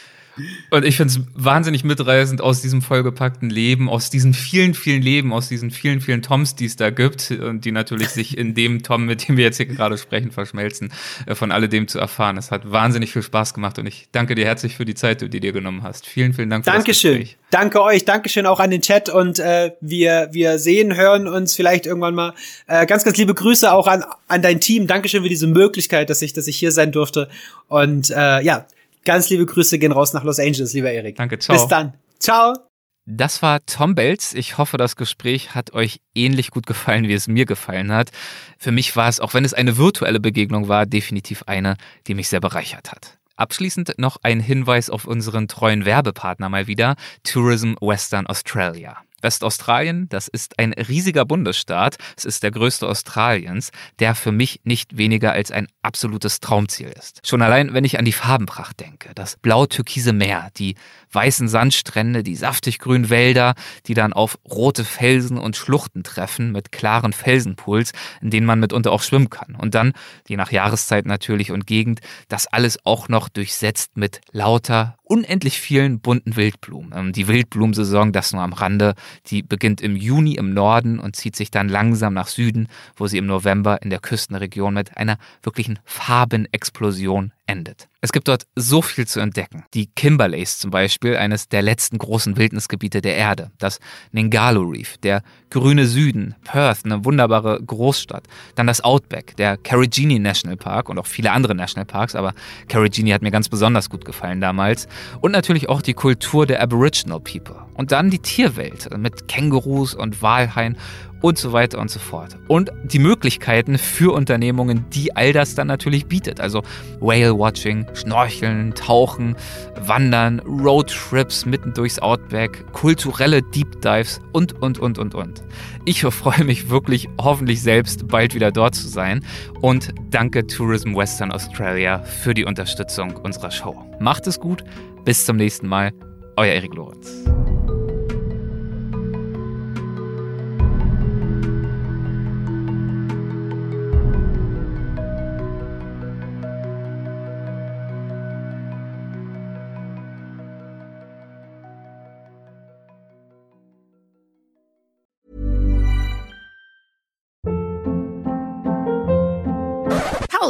Und ich finde es wahnsinnig mitreißend aus diesem vollgepackten Leben, aus diesen vielen, vielen Leben, aus diesen vielen, vielen Toms, die es da gibt und die natürlich sich in dem Tom, mit dem wir jetzt hier gerade sprechen, verschmelzen, äh, von alledem zu erfahren. Es hat wahnsinnig viel Spaß gemacht und ich danke dir herzlich für die Zeit, die du dir genommen hast. Vielen, vielen Dank für Dankeschön. das Gespräch. Danke euch, Dankeschön auch an den Chat und äh, wir, wir sehen, hören uns vielleicht irgendwann mal. Äh, ganz, ganz liebe Grüße auch an, an dein Team. Dankeschön für diese Möglichkeit, dass ich, dass ich hier sein durfte. Und äh, ja, Ganz liebe Grüße gehen raus nach Los Angeles, lieber Erik. Danke, ciao. Bis dann. Ciao. Das war Tom Belz. Ich hoffe, das Gespräch hat euch ähnlich gut gefallen, wie es mir gefallen hat. Für mich war es, auch wenn es eine virtuelle Begegnung war, definitiv eine, die mich sehr bereichert hat. Abschließend noch ein Hinweis auf unseren treuen Werbepartner mal wieder, Tourism Western Australia. Westaustralien, das ist ein riesiger Bundesstaat, es ist der größte Australiens, der für mich nicht weniger als ein absolutes Traumziel ist. Schon allein, wenn ich an die Farbenpracht denke, das blau-türkise Meer, die weißen Sandstrände, die saftig grünen Wälder, die dann auf rote Felsen und Schluchten treffen mit klaren Felsenpools, in denen man mitunter auch schwimmen kann. Und dann, je nach Jahreszeit natürlich und Gegend, das alles auch noch durchsetzt mit lauter, unendlich vielen bunten Wildblumen. Ähm, die Wildblumensaison, das nur am Rande, die beginnt im Juni im Norden und zieht sich dann langsam nach Süden, wo sie im November in der Küstenregion mit einer wirklichen Farbenexplosion endet. Es gibt dort so viel zu entdecken. Die Kimberleys zum Beispiel, eines der letzten großen Wildnisgebiete der Erde. Das Ningalo Reef, der grüne Süden, Perth, eine wunderbare Großstadt. Dann das Outback, der Carigini National Park und auch viele andere Nationalparks, aber Carigini hat mir ganz besonders gut gefallen damals. Und natürlich auch die Kultur der Aboriginal People. Und dann die Tierwelt mit Kängurus und Walhaien und so weiter und so fort. Und die Möglichkeiten für Unternehmungen, die all das dann natürlich bietet. Also Whale-Watching, Schnorcheln, Tauchen, Wandern, Roadtrips mitten durchs Outback, kulturelle Deep Dives und, und, und, und, und. Ich freue mich wirklich, hoffentlich selbst bald wieder dort zu sein. Und danke Tourism Western Australia für die Unterstützung unserer Show. Macht es gut, bis zum nächsten Mal. Euer Erik Lorenz.